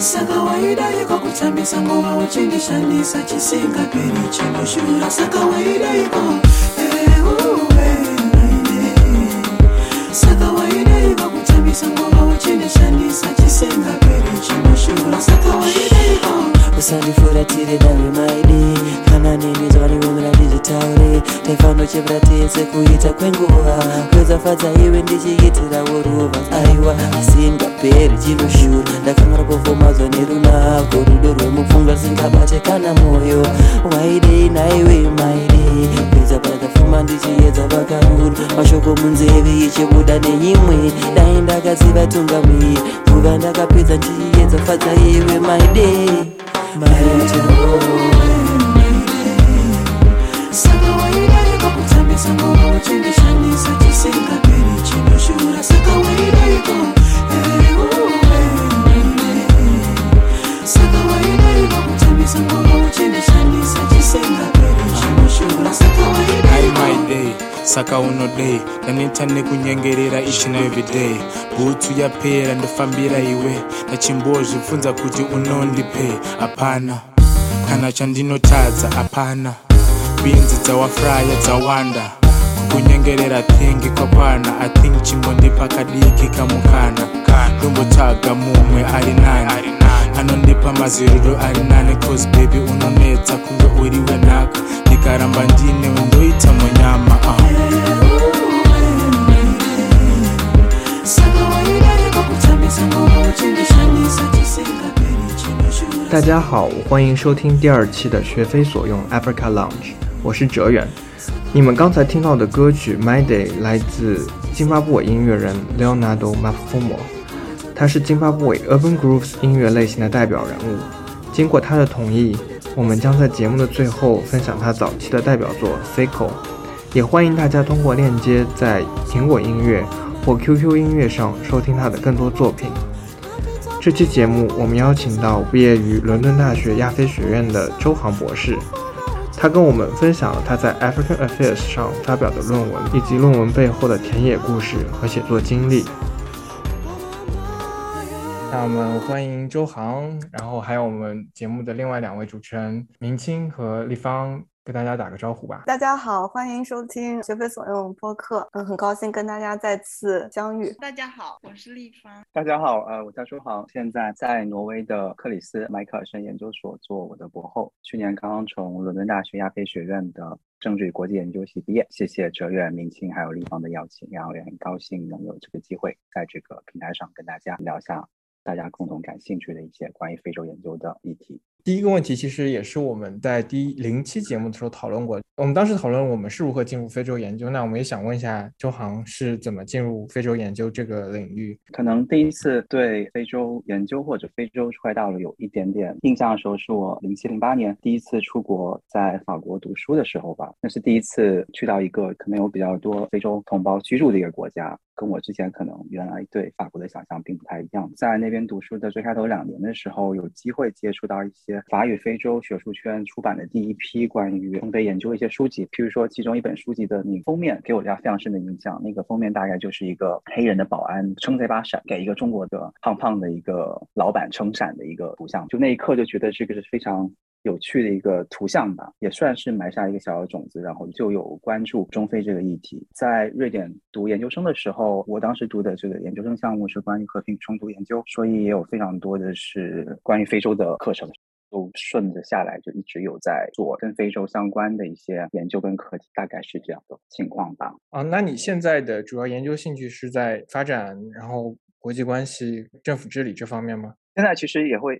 sakawaida iko kutambisa nguva uchindishandisa chisingaperi chinoshura sakawaida iko eh, sakawaida iko kutambisa nguva uchindishandisa chisingaperi chinoshura sakawaida iko usandifuratire nawe maidi kana nini zvavaniwemera ndizvitaure? Taifano chevera tese kuita kwenguva. Kwezafadza iwe ndichiitira woruva aiwa asingaperi chinoshura ndakamara kufomadzwa nerunako rudo rwemupfungwa risingabate kana mwoyo waidei naiwe maidi kweza pandakafuma ndichiedza vakaruru mashoko munzeve ichibuda nenyimwe. Dai ndakaziva tungamiri nguva ndakapedza ndichiedza fadza iwe maidei saka waidariko kutambisa ngoro uchindishanisa chisingaperi chinoshura saka waidariko saka waidariko kutambisa ngoro uchindishanisa chisingaperi chinoshura saka waidariko saka uno day ndaneta nekunyengerera each and every day. Bhutsu yapera ndofambira iwe. Ndachimbozvibvunza kuti unondipe hapana kana chandinotadza hapana binzi dzawafraya dzawanda kunyengerera thingi kwakwana athink chimbondipa kadiki kamukana. Ndombotsvaga mumwe ari nani anondipa maziriro ari nani cause baby unonetsa kunge uriwe naka ndikaramba ndinewe ndoita munyama 大家好，欢迎收听第二期的学非所用 Africa Lounge，我是哲远。你们刚才听到的歌曲《My Day》来自津巴布韦音乐人 Leonardo Mafumo，他是津巴布韦 Urban Grooves 音乐类型的代表人物。经过他的同意，我们将在节目的最后分享他早期的代表作《Seiko》，也欢迎大家通过链接在苹果音乐或 QQ 音乐上收听他的更多作品。这期节目，我们邀请到毕业于伦敦大学亚非学院的周航博士，他跟我们分享了他在 African Affairs 上发表的论文，以及论文背后的田野故事和写作经历。那我们欢迎周航，然后还有我们节目的另外两位主持人明清和立方，跟大家打个招呼吧。大家好，欢迎收听学非所用播客。嗯，很高兴跟大家再次相遇。大家好，我是立方。大家好，呃，我叫周航，现在在挪威的克里斯迈克尔森研究所做我的博后，去年刚刚从伦敦大学亚非学院的政治与国际研究系毕业。谢谢哲远、明清还有立方的邀请，然后也很高兴能有这个机会在这个平台上跟大家聊一下大家共同感兴趣的一些关于非洲研究的议题。第一个问题其实也是我们在第零期节目的时候讨论过，我们当时讨论我们是如何进入非洲研究。那我们也想问一下周航是怎么进入非洲研究这个领域？可能第一次对非洲研究或者非洲出外大陆有一点点印象的时候，是我零七零八年第一次出国在法国读书的时候吧。那是第一次去到一个可能有比较多非洲同胞居住的一个国家，跟我之前可能原来对法国的想象并不太一样。在那边读书的最开头两年的时候，有机会接触到一些法语非洲学术圈出版的第一批关于中非研究的一些书籍，譬如说其中一本书籍的你封面给我留下非常深的印象。那个封面大概就是一个黑人的保安撑着一把伞，给一个中国的胖胖的一个老板撑伞的一个图像。就那一刻就觉得这个是非常。有趣的一个图像吧，也算是埋下一个小小的种子，然后就有关注中非这个议题。在瑞典读研究生的时候，我当时读的这个研究生项目是关于和平冲突研究，所以也有非常多的是关于非洲的课程。都顺着下来，就一直有在做跟非洲相关的一些研究跟课题，大概是这样的情况吧。啊，那你现在的主要研究兴趣是在发展，然后国际关系、政府治理这方面吗？现在其实也会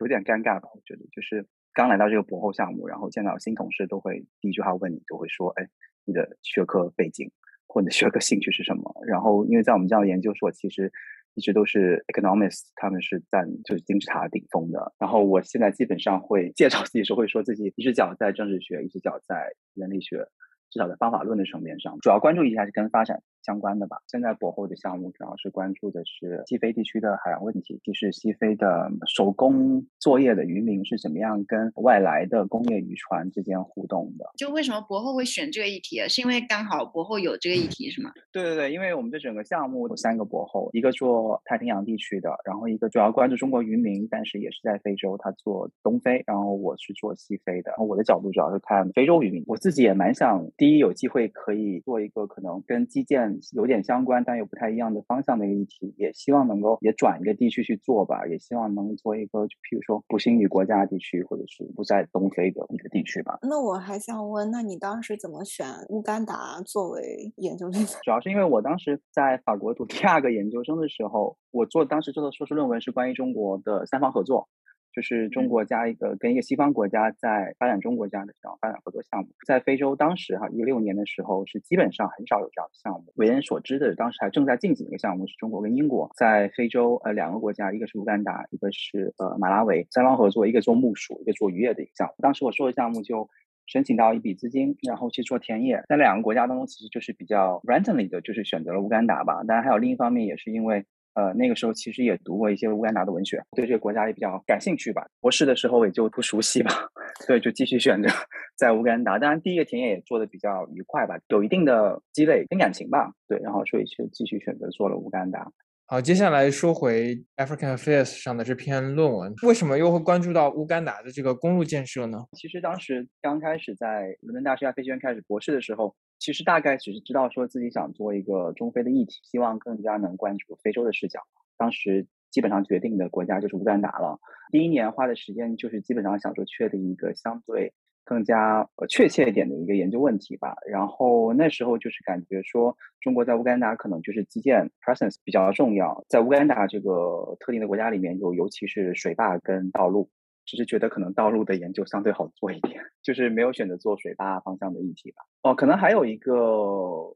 有点尴尬吧，我觉得就是刚来到这个博后项目，然后见到新同事都会第一句话问你，就会说：“哎，你的学科背景或者学科兴趣是什么？”然后因为在我们这样的研究所，其实。一直都是 economics，他们是占就是金字塔顶峰的。然后我现在基本上会介绍自己时候会说自己一只脚在政治学，一只脚在人类学，至少在方法论的层面上，主要关注一下是跟发展相关的吧。现在博后的项目主要是关注的是西非地区的海洋问题，就是西非的手工作业的渔民是怎么样跟外来的工业渔船之间互动的。就为什么博后会选这个议题啊？是因为刚好博后有这个议题是吗？对对对，因为我们的整个项目有三个博后，一个做太平洋地区的，然后一个主要关注中国渔民，但是也是在非洲，他做东非，然后我是做西非的。然后我的角度主要是看非洲渔民，我自己也蛮想，第一有机会可以做一个可能跟基建有点相关，但又不太一样的方向的一个议题，也希望能够也转一个地区去做吧，也希望能做一个，就譬如说不兴语国家地区，或者是不在东非的一个地区吧。那我还想问，那你当时怎么选乌干达作为研究对象？主要是因为我当时在法国读第二个研究生的时候，我做当时做的硕士论文是关于中国的三方合作。就是中国加一个跟一个西方国家在发展中国家的这样发展合作项目，在非洲当时哈一六年的时候是基本上很少有这样的项目。为人所知的，当时还正在进行一个项目，是中国跟英国在非洲呃两个国家，一个是乌干达，一个是呃马拉维，三方合作，一个做木薯，一个做渔业的一个项目。当时我说的项目就申请到一笔资金，然后去做田野。在两个国家当中，其实就是比较 randomly 的，就是选择了乌干达吧。当然还有另一方面，也是因为。呃，那个时候其实也读过一些乌干达的文学，对这个国家也比较感兴趣吧。博士的时候也就不熟悉吧，所以就继续选择在乌干达。当然，第一个田野也做的比较愉快吧，有一定的积累跟感情吧。对，然后所以就继续选择做了乌干达。好，接下来说回 African Affairs 上的这篇论文，为什么又会关注到乌干达的这个公路建设呢？其实当时刚开始在伦敦大学亚非学院开始博士的时候。其实大概只是知道说自己想做一个中非的议题，希望更加能关注非洲的视角。当时基本上决定的国家就是乌干达了。第一年花的时间就是基本上想说确定一个相对更加确切一点的一个研究问题吧。然后那时候就是感觉说中国在乌干达可能就是基建 presence 比较重要，在乌干达这个特定的国家里面就尤其是水坝跟道路。只是觉得可能道路的研究相对好做一点，就是没有选择做水坝方向的议题吧。哦，可能还有一个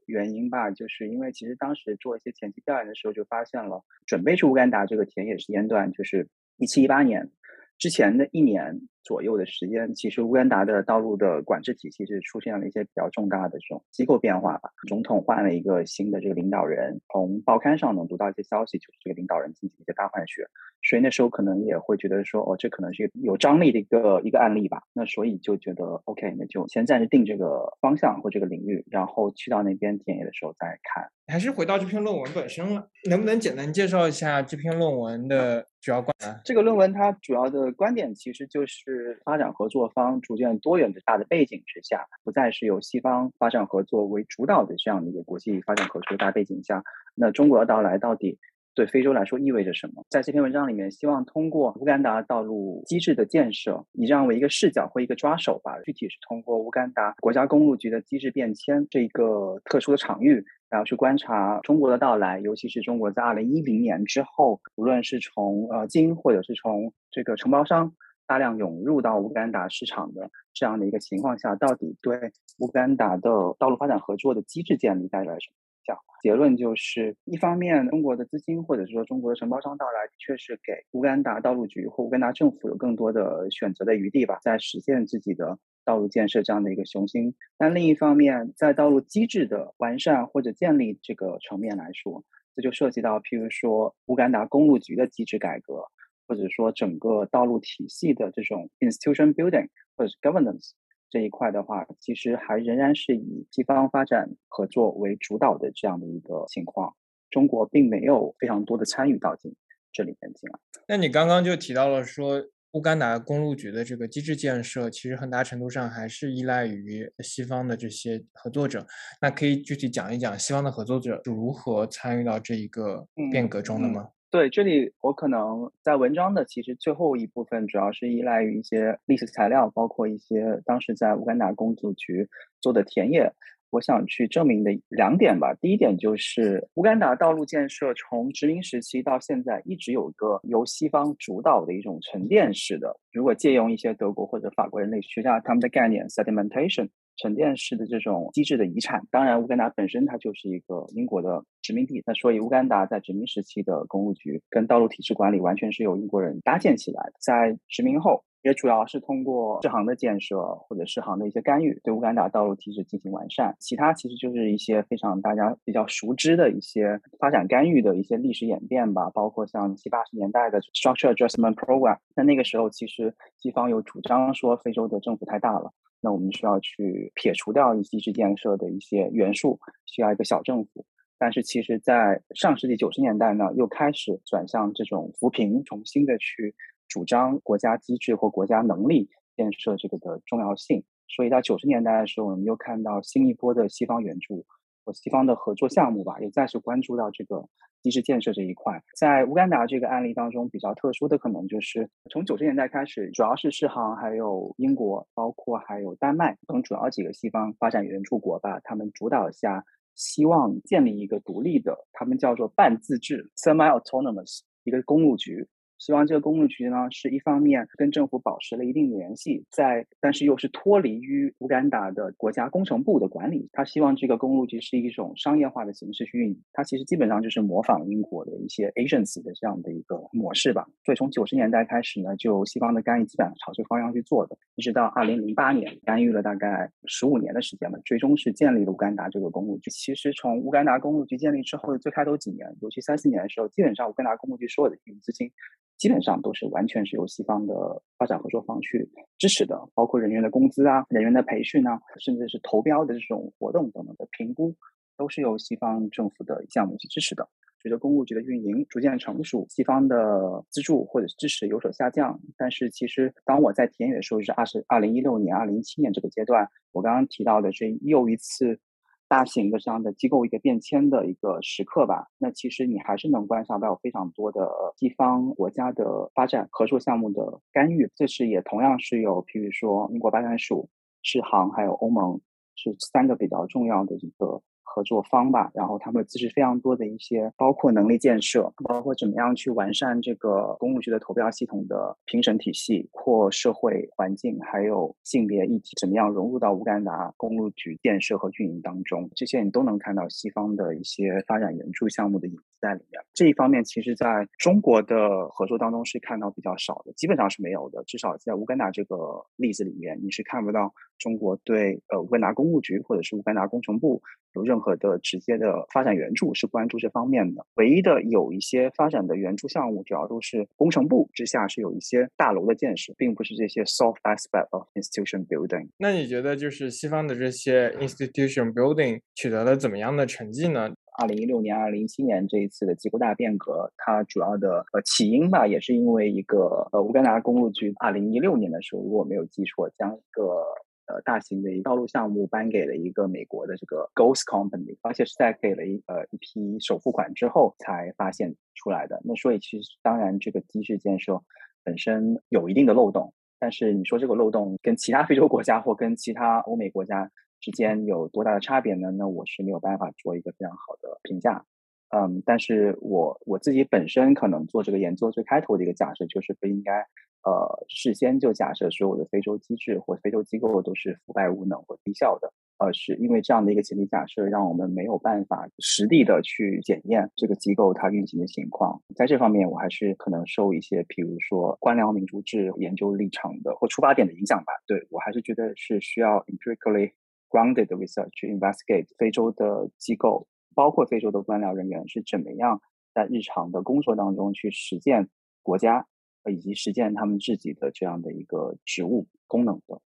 原因吧，就是因为其实当时做一些前期调研的时候，就发现了准备去乌干达这个田野时间段，就是一七一八年。之前的一年左右的时间，其实乌干达的道路的管制体系是出现了一些比较重大的这种机构变化吧。总统换了一个新的这个领导人，从报刊上能读到一些消息，就是这个领导人进行一个大换血，所以那时候可能也会觉得说，哦，这可能是有张力的一个一个案例吧。那所以就觉得，OK，那就先暂时定这个方向或这个领域，然后去到那边田野的时候再看。还是回到这篇论文本身了，能不能简单介绍一下这篇论文的主要观点？这个论文它主要的观点其实就是发展合作方逐渐多元的大的背景之下，不再是由西方发展合作为主导的这样的一个国际发展合作大背景下，那中国的到来到底对非洲来说意味着什么？在这篇文章里面，希望通过乌干达道路机制的建设，以这样为一个视角或一个抓手吧，具体是通过乌干达国家公路局的机制变迁这一个特殊的场域。然后去观察中国的到来，尤其是中国在二零一零年之后，无论是从呃金或者是从这个承包商大量涌入到乌干达市场的这样的一个情况下，到底对乌干达的道路发展合作的机制建立带来什么影响？结论就是，一方面中国的资金或者是说中国的承包商到来，的确是给乌干达道路局或乌干达政府有更多的选择的余地吧，在实现自己的。道路建设这样的一个雄心，但另一方面，在道路机制的完善或者建立这个层面来说，这就涉及到，譬如说乌干达公路局的机制改革，或者说整个道路体系的这种 institution building 或者是 governance 这一块的话，其实还仍然是以西方发展合作为主导的这样的一个情况，中国并没有非常多的参与到进这里面进来。那你刚刚就提到了说。乌干达公路局的这个机制建设，其实很大程度上还是依赖于西方的这些合作者。那可以具体讲一讲西方的合作者如何参与到这一个变革中的吗？对，这里我可能在文章的其实最后一部分，主要是依赖于一些历史材料，包括一些当时在乌干达公路局做的田野。我想去证明的两点吧。第一点就是乌干达道路建设从殖民时期到现在，一直有个由西方主导的一种沉淀式的。如果借用一些德国或者法国人类学家他们的概念，sedimentation 沉淀式的这种机制的遗产。当然，乌干达本身它就是一个英国的殖民地，那所以乌干达在殖民时期的公路局跟道路体制管理完全是由英国人搭建起来的。在殖民后。也主要是通过世行的建设或者世行的一些干预，对乌干达道路体制进行完善。其他其实就是一些非常大家比较熟知的一些发展干预的一些历史演变吧，包括像七八十年代的 Structure Adjustment Program。那那个时候其实西方有主张说非洲的政府太大了，那我们需要去撇除掉一些建设的一些元素，需要一个小政府。但是其实，在上世纪九十年代呢，又开始转向这种扶贫，重新的去主张国家机制或国家能力建设这个的重要性。所以到九十年代的时候，我们又看到新一波的西方援助和西方的合作项目吧，也再次关注到这个机制建设这一块。在乌干达这个案例当中，比较特殊的可能就是从九十年代开始，主要是世行还有英国，包括还有丹麦等主要几个西方发展援助国吧，他们主导下。希望建立一个独立的，他们叫做半自治 （semi-autonomous） 一个公路局。希望这个公路局呢，是一方面跟政府保持了一定联系，在但是又是脱离于乌干达的国家工程部的管理。他希望这个公路局是一种商业化的形式去运营。它其实基本上就是模仿英国的一些 agency 的这样的一个模式吧。所以从九十年代开始呢，就西方的干预基本上朝这个方向去做的，一直到二零零八年干预了大概十五年的时间吧，最终是建立了乌干达这个公路局。其实从乌干达公路局建立之后的最开头几年，尤其三四年的时候，基本上乌干达公路局所有的运营资金。基本上都是完全是由西方的发展合作方去支持的，包括人员的工资啊、人员的培训啊，甚至是投标的这种活动等等的评估，都是由西方政府的项目去支持的。随着公路局的运营逐渐成熟，西方的资助或者是支持有所下降。但是其实当我在田野的时候，是二十二零一六年、二零一七年这个阶段，我刚刚提到的这又一次。大型的这样的机构一个变迁的一个时刻吧，那其实你还是能观察到非常多的地方国家的发展合作项目的干预，这是也同样是有，譬如说英国发展署、世行还有欧盟是三个比较重要的一个。合作方吧，然后他们支持非常多的一些，包括能力建设，包括怎么样去完善这个公路局的投标系统的评审体系或社会环境，还有性别议题，怎么样融入到乌干达公路局建设和运营当中，这些你都能看到西方的一些发展援助项目的影子。在里面。这一方面，其实在中国的合作当中是看到比较少的，基本上是没有的。至少在乌干达这个例子里面，你是看不到中国对呃乌干达公务局或者是乌干达工程部有任何。的直接的发展援助是关注这方面的，唯一的有一些发展的援助项目，主要都是工程部之下是有一些大楼的建设，并不是这些 soft aspect of institution building。那你觉得就是西方的这些 institution building 取得了怎么样的成绩呢？二零一六年、二零一七年这一次的机构大变革，它主要的呃起因吧，也是因为一个呃乌干达公路局二零一六年的时候，如果没有记错，将一个。呃，大型的一个道路项目颁给了一个美国的这个 Ghost Company，而且是在给了一呃一批首付款之后才发现出来的。那所以其实当然这个机制建设本身有一定的漏洞，但是你说这个漏洞跟其他非洲国家或跟其他欧美国家之间有多大的差别呢？那我是没有办法做一个非常好的评价。嗯，但是我我自己本身可能做这个研究最开头的一个假设就是不应该。呃，事先就假设所有的非洲机制或非洲机构都是腐败无能或低效的，呃，是因为这样的一个前提假设，让我们没有办法实地的去检验这个机构它运行的情况。在这方面，我还是可能受一些，比如说官僚民主制研究立场的或出发点的影响吧。对我还是觉得是需要 empirically grounded research 去 investigate 非洲的机构，包括非洲的官僚人员是怎么样在日常的工作当中去实践国家。以及实践他们自己的这样的一个职务功能的，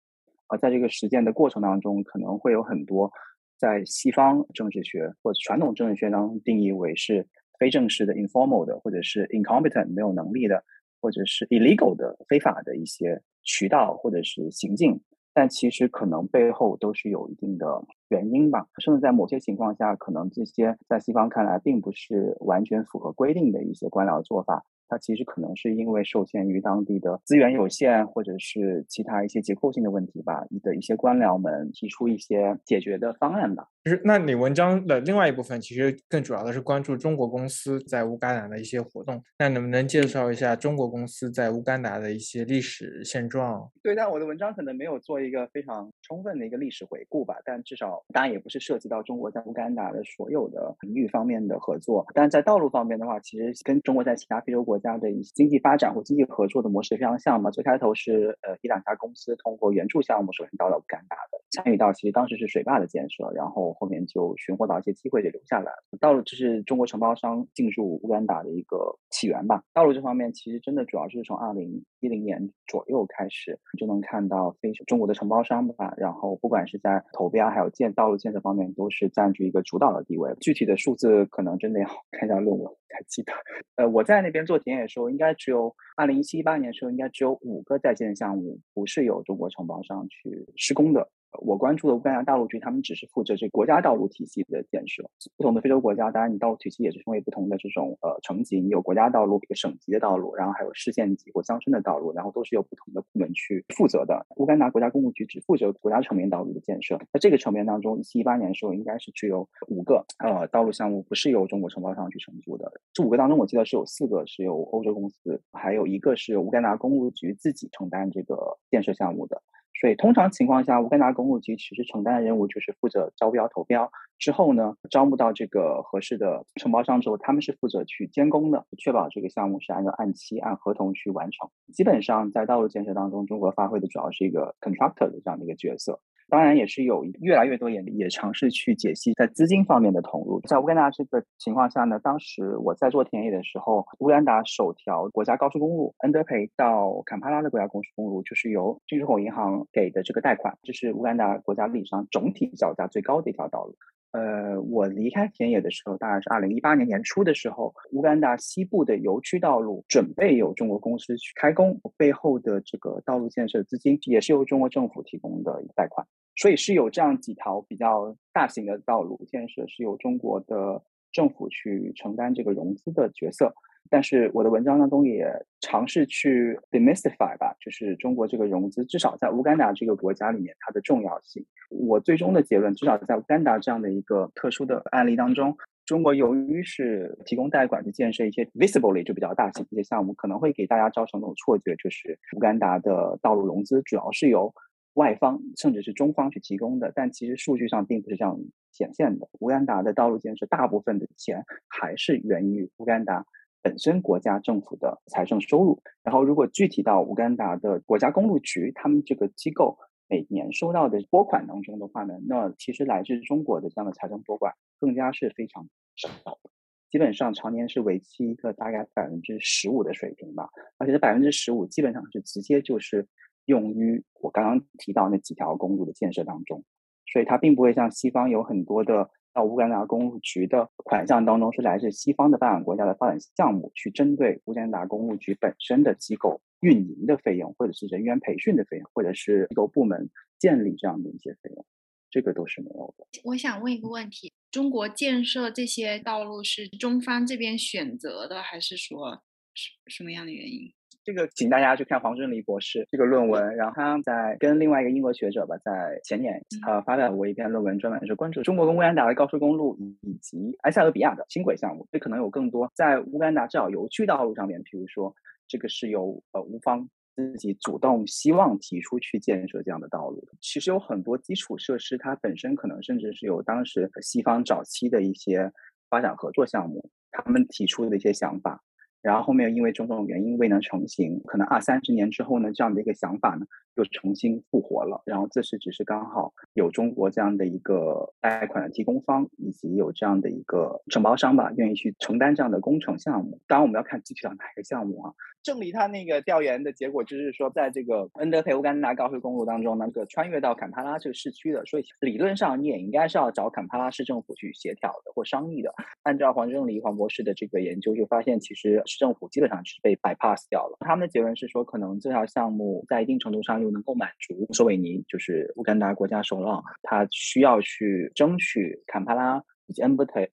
而在这个实践的过程当中，可能会有很多在西方政治学或者传统政治学当中定义为是非正式的 informal 的，或者是 incompetent 没有能力的，或者是 illegal 的非法的一些渠道或者是行径，但其实可能背后都是有一定的原因吧，甚至在某些情况下，可能这些在西方看来并不是完全符合规定的一些官僚做法。它其实可能是因为受限于当地的资源有限，或者是其他一些结构性的问题吧，你的一些官僚们提出一些解决的方案吧。就是那你文章的另外一部分，其实更主要的是关注中国公司在乌干达的一些活动。那能不能介绍一下中国公司在乌干达的一些历史现状？对，但我的文章可能没有做一个非常充分的一个历史回顾吧，但至少当然也不是涉及到中国在乌干达的所有的领域方面的合作。但在道路方面的话，其实跟中国在其他非洲国家的一些经济发展或经济合作的模式非常像嘛。最开头是呃一两家公司通过援助项目首先到了乌干达的，参与到其实当时是水坝的建设，然后后面就寻获到一些机会就留下来了。道路就是中国承包商进入乌干达的一个起源吧。道路这方面其实真的主要是从二零一零年左右开始，就能看到非中国的承包商吧，然后不管是在投标还有建道路建设方面，都是占据一个主导的地位。具体的数字可能真的要 看一下论文才记得。呃，我在那边做田野的时候，应该只有二零一七一八年的时候，应该只有五个在建项目不是由中国承包商去施工的。我关注的乌干达大陆局，他们只是负责这国家道路体系的建设。不同的非洲国家，当然你道路体系也是分为不同的这种呃层级，你有国家道路、一个省级的道路，然后还有市县级或乡村的道路，然后都是由不同的部门去负责的。乌干达国家公路局只负责国家层面道路的建设。在这个层面当中，一七一八年的时候，应该是只有五个呃道路项目不是由中国承包商去承租的。这五个当中，我记得是有四个是由欧洲公司，还有一个是乌干达公路局自己承担这个建设项目的。所以，通常情况下，乌干达公路局其实承担的任务就是负责招标投标之后呢，招募到这个合适的承包商之后，他们是负责去监工的，确保这个项目是按照按期、按合同去完成。基本上，在道路建设当中，中国发挥的主要是一个 contractor 的这样的一个角色。当然，也是有越来越多也也尝试去解析在资金方面的投入。在乌干达这个情况下呢，当时我在做田野的时候，乌干达首条国家高速公路恩德培到坎帕拉的国家高速公路，就是由进出口银行给的这个贷款，这是乌干达国家历史上总体造价最高的一条道路。呃，我离开田野的时候，大概是二零一八年年初的时候，乌干达西部的油区道路准备由中国公司去开工，背后的这个道路建设资金也是由中国政府提供的贷款。所以是有这样几条比较大型的道路建设是由中国的政府去承担这个融资的角色，但是我的文章当中也尝试去 demystify 吧，就是中国这个融资至少在乌干达这个国家里面它的重要性。我最终的结论，至少在乌干达这样的一个特殊的案例当中，中国由于是提供贷款去建设一些 visibly 就比较大型一些项目，可能会给大家造成一种错觉，就是乌干达的道路融资主要是由外方甚至是中方去提供的，但其实数据上并不是这样显现的。乌干达的道路建设大部分的钱还是源于乌干达本身国家政府的财政收入。然后，如果具体到乌干达的国家公路局，他们这个机构每年收到的拨款当中的话呢，那其实来自中国的这样的财政拨款更加是非常少的，基本上常年是维持一个大概百分之十五的水平吧。而且这百分之十五基本上是直接就是。用于我刚刚提到那几条公路的建设当中，所以它并不会像西方有很多的到乌干达公路局的款项当中是来自西方的发展国家的发展项目，去针对乌干达公路局本身的机构运营的费用，或者是人员培训的费用，或者是机构部门建立这样的一些费用，这个都是没有的。我想问一个问题：中国建设这些道路是中方这边选择的，还是说什什么样的原因？这个请大家去看黄正黎博士这个论文，然后他在跟另外一个英国学者吧，在前年呃发表过一篇论文，专门是关注中国跟乌干达的高速公路以及埃塞俄比亚的轻轨项目。这可能有更多在乌干达至少油区道路上面，比如说这个是由呃乌方自己主动希望提出去建设这样的道路。其实有很多基础设施，它本身可能甚至是有当时西方早期的一些发展合作项目，他们提出的一些想法。然后后面因为种种原因未能成型，可能二三十年之后呢，这样的一个想法呢又重新复活了。然后这是只是刚好有中国这样的一个贷款的提供方，以及有这样的一个承包商吧，愿意去承担这样的工程项目。当然我们要看具体到哪个项目啊。正理他那个调研的结果就是说，在这个恩德培乌干达高速公路当中，那个穿越到坎帕拉这个市区的，所以理论上你也应该是要找坎帕拉市政府去协调的或商议的。按照黄正黎黄博士的这个研究，就发现其实。市政府基本上是被 bypass 掉了。他们的结论是说，可能这条项目在一定程度上又能够满足索韦尼，就是乌干达国家首脑，他需要去争取坎帕拉以及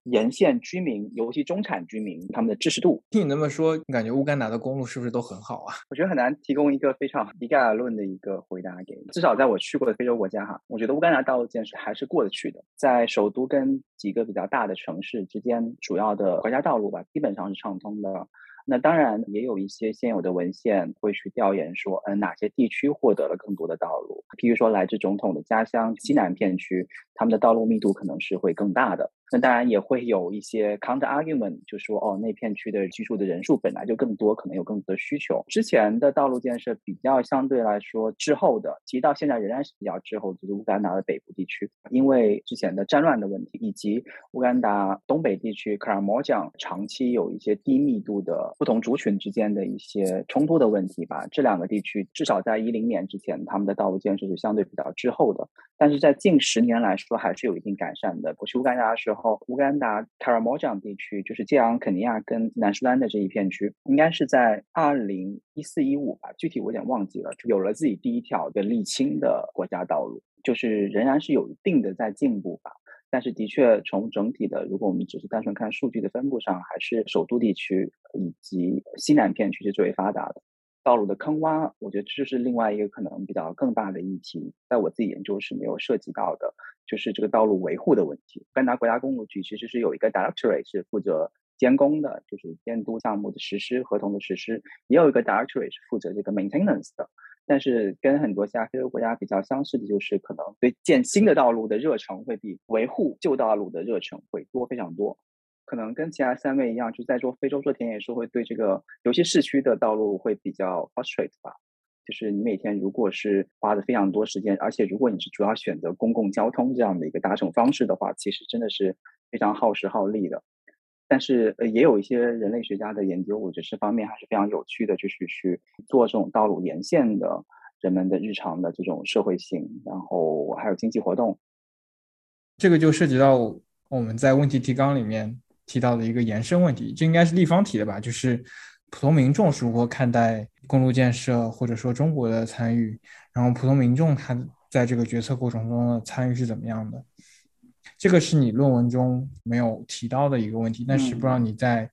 沿线居民，尤其中产居民他们的支持度。听你那么说，你感觉乌干达的公路是不是都很好啊？我觉得很难提供一个非常一概而论的一个回答给你。至少在我去过的非洲国家哈，我觉得乌干达道路建设还是过得去的。在首都跟几个比较大的城市之间，主要的国家道路吧，基本上是畅通的。那当然也有一些现有的文献会去调研说，嗯，哪些地区获得了更多的道路？譬如说来自总统的家乡西南片区，他们的道路密度可能是会更大的。那当然也会有一些 counter argument，就说哦，那片区的居住的人数本来就更多，可能有更多的需求。之前的道路建设比较相对来说滞后的，其实到现在仍然是比较滞后，就是乌干达的北部地区，因为之前的战乱的问题，以及乌干达东北地区卡尔莫江长期有一些低密度的不同族群之间的一些冲突的问题吧。这两个地区至少在一零年之前，他们的道路建设是相对比较滞后的，但是在近十年来说，还是有一定改善的。我去乌干达的时候。然后，乌干达卡尔莫江地区，就是接壤肯尼亚跟南苏丹的这一片区，应该是在二零一四一五吧，具体我有点忘记了。有了自己第一条的沥青的国家道路，就是仍然是有一定的在进步吧。但是的确，从整体的，如果我们只是单纯看数据的分布上，还是首都地区以及西南片区是最为发达的。道路的坑洼，我觉得这是另外一个可能比较更大的议题，在我自己研究是没有涉及到的，就是这个道路维护的问题。甘达国家公路局其实是有一个 directorate 是负责监工的，就是监督项目的实施、合同的实施，也有一个 directorate 是负责这个 maintenance 的。但是跟很多其他非洲国家比较相似的就是，可能对建新的道路的热诚会比维护旧道路的热诚会多非常多。可能跟其他三位一样，就在做非洲做田野时，会对这个有些市区的道路会比较 frustrate 吧。就是你每天如果是花的非常多时间，而且如果你是主要选择公共交通这样的一个搭乘方式的话，其实真的是非常耗时耗力的。但是呃，也有一些人类学家的研究，我觉得这方面还是非常有趣的，就是去做这种道路沿线的人们的日常的这种社会性，然后还有经济活动。这个就涉及到我们在问题提纲里面。提到的一个延伸问题，这应该是立方体的吧？就是普通民众是如何看待公路建设，或者说中国的参与，然后普通民众他在这个决策过程中的参与是怎么样的？这个是你论文中没有提到的一个问题，但是不知道你在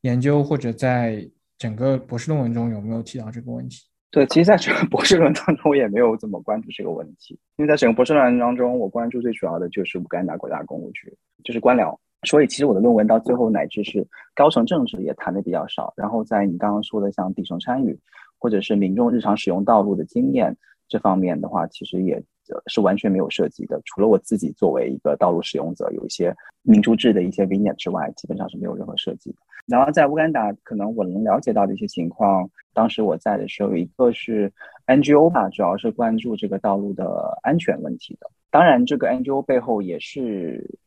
研究或者在整个博士论文中有没有提到这个问题？对，其实在整个博士论文当中，我也没有怎么关注这个问题，因为在整个博士论文当中，我关注最主要的就是乌干达国家公务局，就是官僚。所以，其实我的论文到最后乃至是高层政治也谈的比较少。然后，在你刚刚说的像底层参与，或者是民众日常使用道路的经验这方面的话，其实也是完全没有涉及的。除了我自己作为一个道路使用者有一些民主制的一些 v i g n e t 之外，基本上是没有任何涉及的。然后，在乌干达，可能我能了解到的一些情况，当时我在的时候，有一个是 NGO 吧，主要是关注这个道路的安全问题的。当然，这个 NGO 背后也是。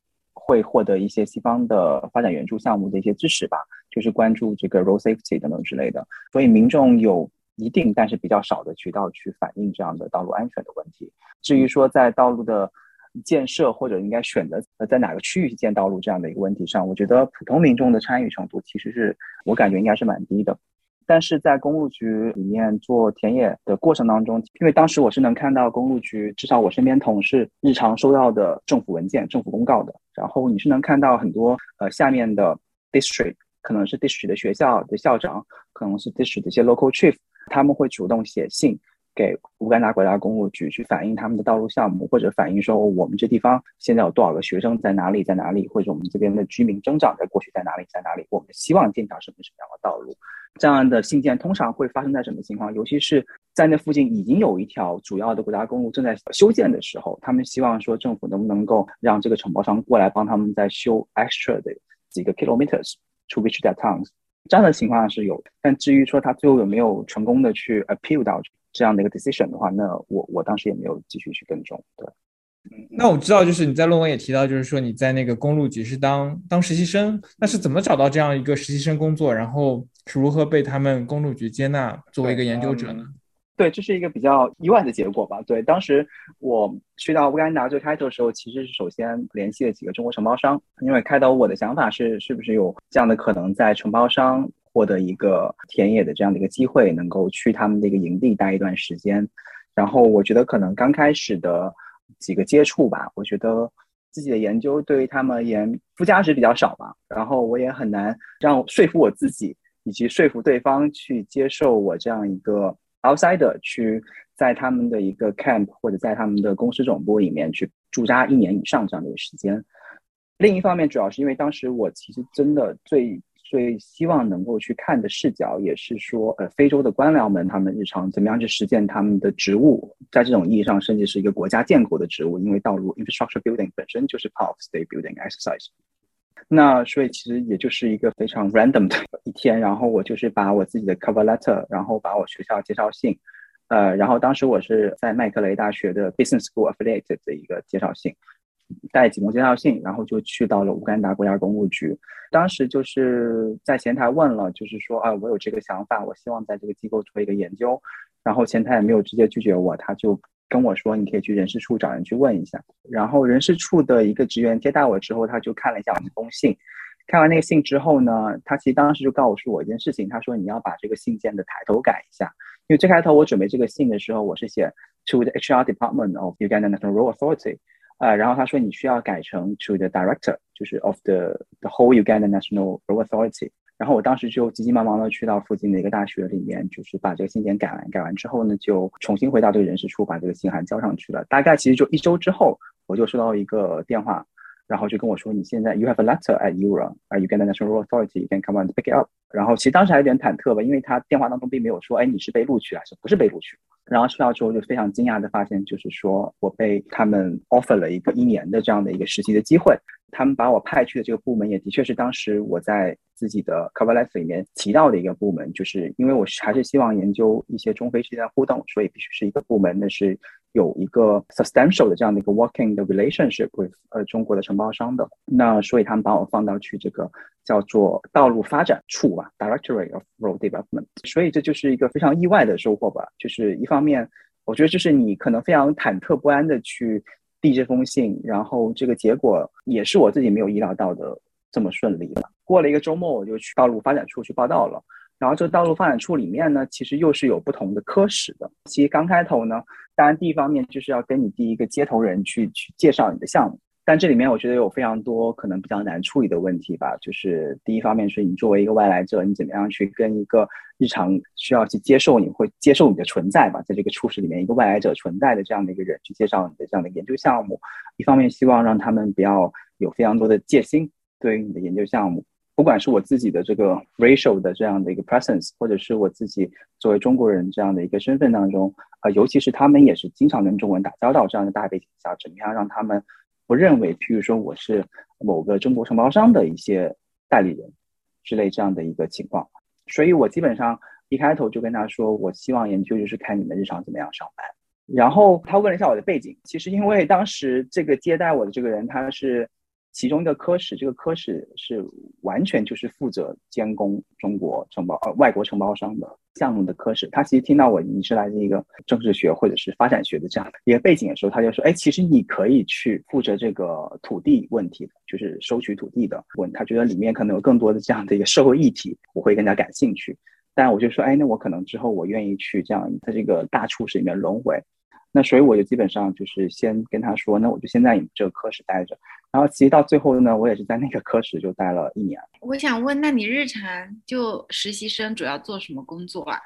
会获得一些西方的发展援助项目的一些支持吧，就是关注这个 road safety 等等之类的。所以民众有一定但是比较少的渠道去反映这样的道路安全的问题。至于说在道路的建设或者应该选择在哪个区域建道路这样的一个问题上，我觉得普通民众的参与程度其实是我感觉应该是蛮低的。但是在公路局里面做田野的过程当中，因为当时我是能看到公路局，至少我身边同事日常收到的政府文件、政府公告的。然后你是能看到很多呃下面的 district，可能是 district 的学校的校长，可能是 district 的一些 local chief，他们会主动写信。给乌干达国家公路局去反映他们的道路项目，或者反映说我们这地方现在有多少个学生在哪里在哪里，或者我们这边的居民增长在过去在哪里在哪里，我们希望建条什么什么样的道路。这样的信件通常会发生在什么情况？尤其是在那附近已经有一条主要的国家公路正在修建的时候，他们希望说政府能不能够让这个承包商过来帮他们再修 extra 的几个 kilometers to reach their towns。这样的情况是有，但至于说他最后有没有成功的去 appeal 到。这样的一个 decision 的话，那我我当时也没有继续去跟踪。对，那我知道，就是你在论文也提到，就是说你在那个公路局是当当实习生，那是怎么找到这样一个实习生工作，然后是如何被他们公路局接纳作为一个研究者呢？对，这是一个比较意外的结果吧。对，当时我去到乌干达最开头的时候，其实是首先联系了几个中国承包商，因为开头我的想法是，是不是有这样的可能，在承包商。获得一个田野的这样的一个机会，能够去他们的一个营地待一段时间，然后我觉得可能刚开始的几个接触吧，我觉得自己的研究对于他们而言附加值比较少吧，然后我也很难让说服我自己以及说服对方去接受我这样一个 outsider 去在他们的一个 camp 或者在他们的公司总部里面去驻扎一年以上这样的一个时间。另一方面，主要是因为当时我其实真的最最希望能够去看的视角，也是说，呃，非洲的官僚们他们日常怎么样去实践他们的职务，在这种意义上，甚至是一个国家建国的职务，因为道路 infrastructure building 本身就是 part of state building exercise。那所以其实也就是一个非常 random 的一天，然后我就是把我自己的 cover letter，然后把我学校介绍信，呃，然后当时我是在麦克雷大学的 business school affiliate 的一个介绍信。带几封介绍信，然后就去到了乌干达国家公务局。当时就是在前台问了，就是说啊，我有这个想法，我希望在这个机构做一个研究。然后前台也没有直接拒绝我，他就跟我说，你可以去人事处找人去问一下。然后人事处的一个职员接待我之后，他就看了一下我那封信。看完那个信之后呢，他其实当时就告诉我一件事情，他说你要把这个信件的抬头改一下，因为最开头我准备这个信的时候，我是写 To the HR Department of Uganda National Road Authority。啊，然后他说你需要改成 to the director，就是 of the the whole Uganda National Pro Authority。然后我当时就急急忙忙的去到附近的一个大学里面，就是把这个信件改完。改完之后呢，就重新回到这个人事处，把这个信函交上去了。大概其实就一周之后，我就收到一个电话，然后就跟我说，你现在 you have a letter at URA，啊 Uganda National Road Authority，you can come and pick it up。然后其实当时还有点忐忑吧，因为他电话当中并没有说，哎，你是被录取还是不是被录取。然后收到之后就非常惊讶的发现，就是说我被他们 offer 了一个一年的这样的一个实习的机会。他们把我派去的这个部门也的确是当时我在自己的 cover letter 里面提到的一个部门，就是因为我还是希望研究一些中非之间的互动，所以必须是一个部门，那是有一个 substantial 的这样的一个 working 的 relationship with 呃中国的承包商的。那所以他们把我放到去这个。叫做道路发展处吧，Directorate of Road Development。所以这就是一个非常意外的收获吧。就是一方面，我觉得就是你可能非常忐忑不安的去递这封信，然后这个结果也是我自己没有意料到的这么顺利的。过了一个周末，我就去道路发展处去报道了。然后这个道路发展处里面呢，其实又是有不同的科室的。其实刚开头呢，当然第一方面就是要跟你第一个接头人去去介绍你的项目。但这里面我觉得有非常多可能比较难处理的问题吧，就是第一方面是你作为一个外来者，你怎么样去跟一个日常需要去接受你会接受你的存在吧，在这个处室里面一个外来者存在的这样的一个人去介绍你的这样的研究项目，一方面希望让他们不要有非常多的戒心对于你的研究项目，不管是我自己的这个 racial 的这样的一个 presence，或者是我自己作为中国人这样的一个身份当中，啊，尤其是他们也是经常跟中文打交道这样的大背景下，怎么样让他们。不认为，譬如说我是某个中国承包商的一些代理人之类这样的一个情况，所以我基本上一开头就跟他说，我希望研究就是看你们日常怎么样上班。然后他问了一下我的背景，其实因为当时这个接待我的这个人他是。其中一个科室，这个科室是完全就是负责监工中国承包呃外国承包商的项目的科室。他其实听到我你是来自一个政治学或者是发展学的这样的一个背景的时候，他就说：“哎，其实你可以去负责这个土地问题，就是收取土地的问。他觉得里面可能有更多的这样的一个社会议题，我会更加感兴趣。但我就说：哎，那我可能之后我愿意去这样在这个大处室里面轮回。”那所以我就基本上就是先跟他说，那我就先在你们这个科室待着，然后其实到最后呢，我也是在那个科室就待了一年。我想问，那你日常就实习生主要做什么工作啊？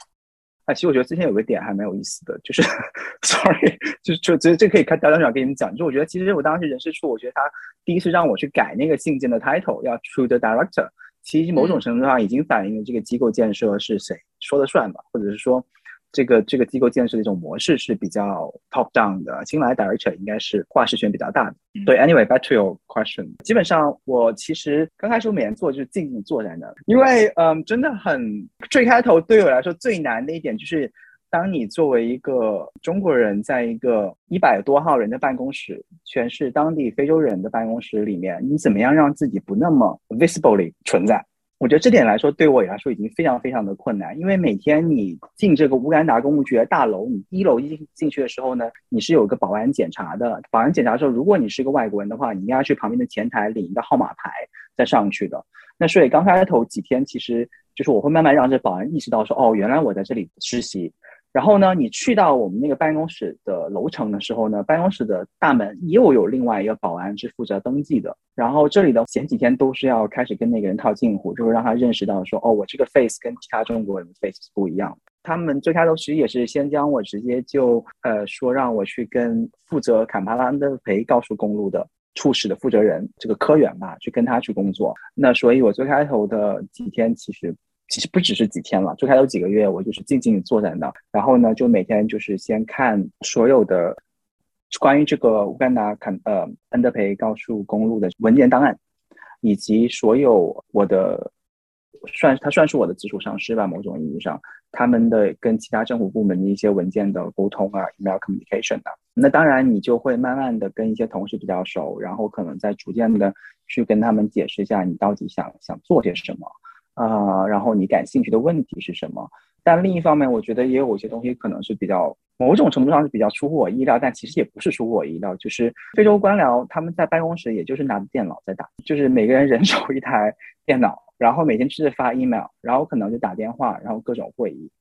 啊，其实我觉得之前有个点还蛮有意思的，就是，sorry，就是就觉得这可以看调调长给你们讲，就我觉得其实我当时人事处，我觉得他第一次让我去改那个信件的 title，要 to the director，其实某种程度上已经反映了这个机构建设是谁说了算吧，或者是说。这个这个机构建设的一种模式是比较 top down 的，新来 director 应该是话事权比较大的。对，anyway，back to your question，基本上我其实刚开始我每天做就是静静坐在那儿，因为嗯，真的很最开头对我来说最难的一点就是，当你作为一个中国人，在一个一百多号人的办公室，全是当地非洲人的办公室里面，你怎么样让自己不那么 visibly 存在？我觉得这点来说，对我来说已经非常非常的困难，因为每天你进这个乌干达公务局的大楼，你一楼一进去的时候呢，你是有个保安检查的。保安检查的时候，如果你是一个外国人的话，你应该去旁边的前台领一个号码牌再上去的。那所以刚开头几天，其实就是我会慢慢让这保安意识到说，哦，原来我在这里实习。然后呢，你去到我们那个办公室的楼层的时候呢，办公室的大门又有另外一个保安是负责登记的。然后这里的前几天都是要开始跟那个人套近乎，就是让他认识到说，哦，我这个 face 跟其他中国人的 face 不一样。他们最开头其实也是先将我直接就呃说让我去跟负责坎帕拉恩德培高速公路的处室的负责人这个科员吧，去跟他去工作。那所以我最开头的几天其实。其实不只是几天了，最开头几个月，我就是静静坐在那，然后呢，就每天就是先看所有的关于这个乌干达坎呃恩德培高速公路的文件档案，以及所有我的算它算是我的直属上司吧，某种意义上，他们的跟其他政府部门的一些文件的沟通啊，email communication 啊，那当然你就会慢慢的跟一些同事比较熟，然后可能在逐渐的去跟他们解释一下你到底想想做些什么。啊，然后你感兴趣的问题是什么？但另一方面，我觉得也有一些东西可能是比较某种程度上是比较出乎我意料，但其实也不是出乎我意料。就是非洲官僚他们在办公室，也就是拿着电脑在打，就是每个人人手一台电脑，然后每天只是发 email，然后可能就打电话，然后各种会议。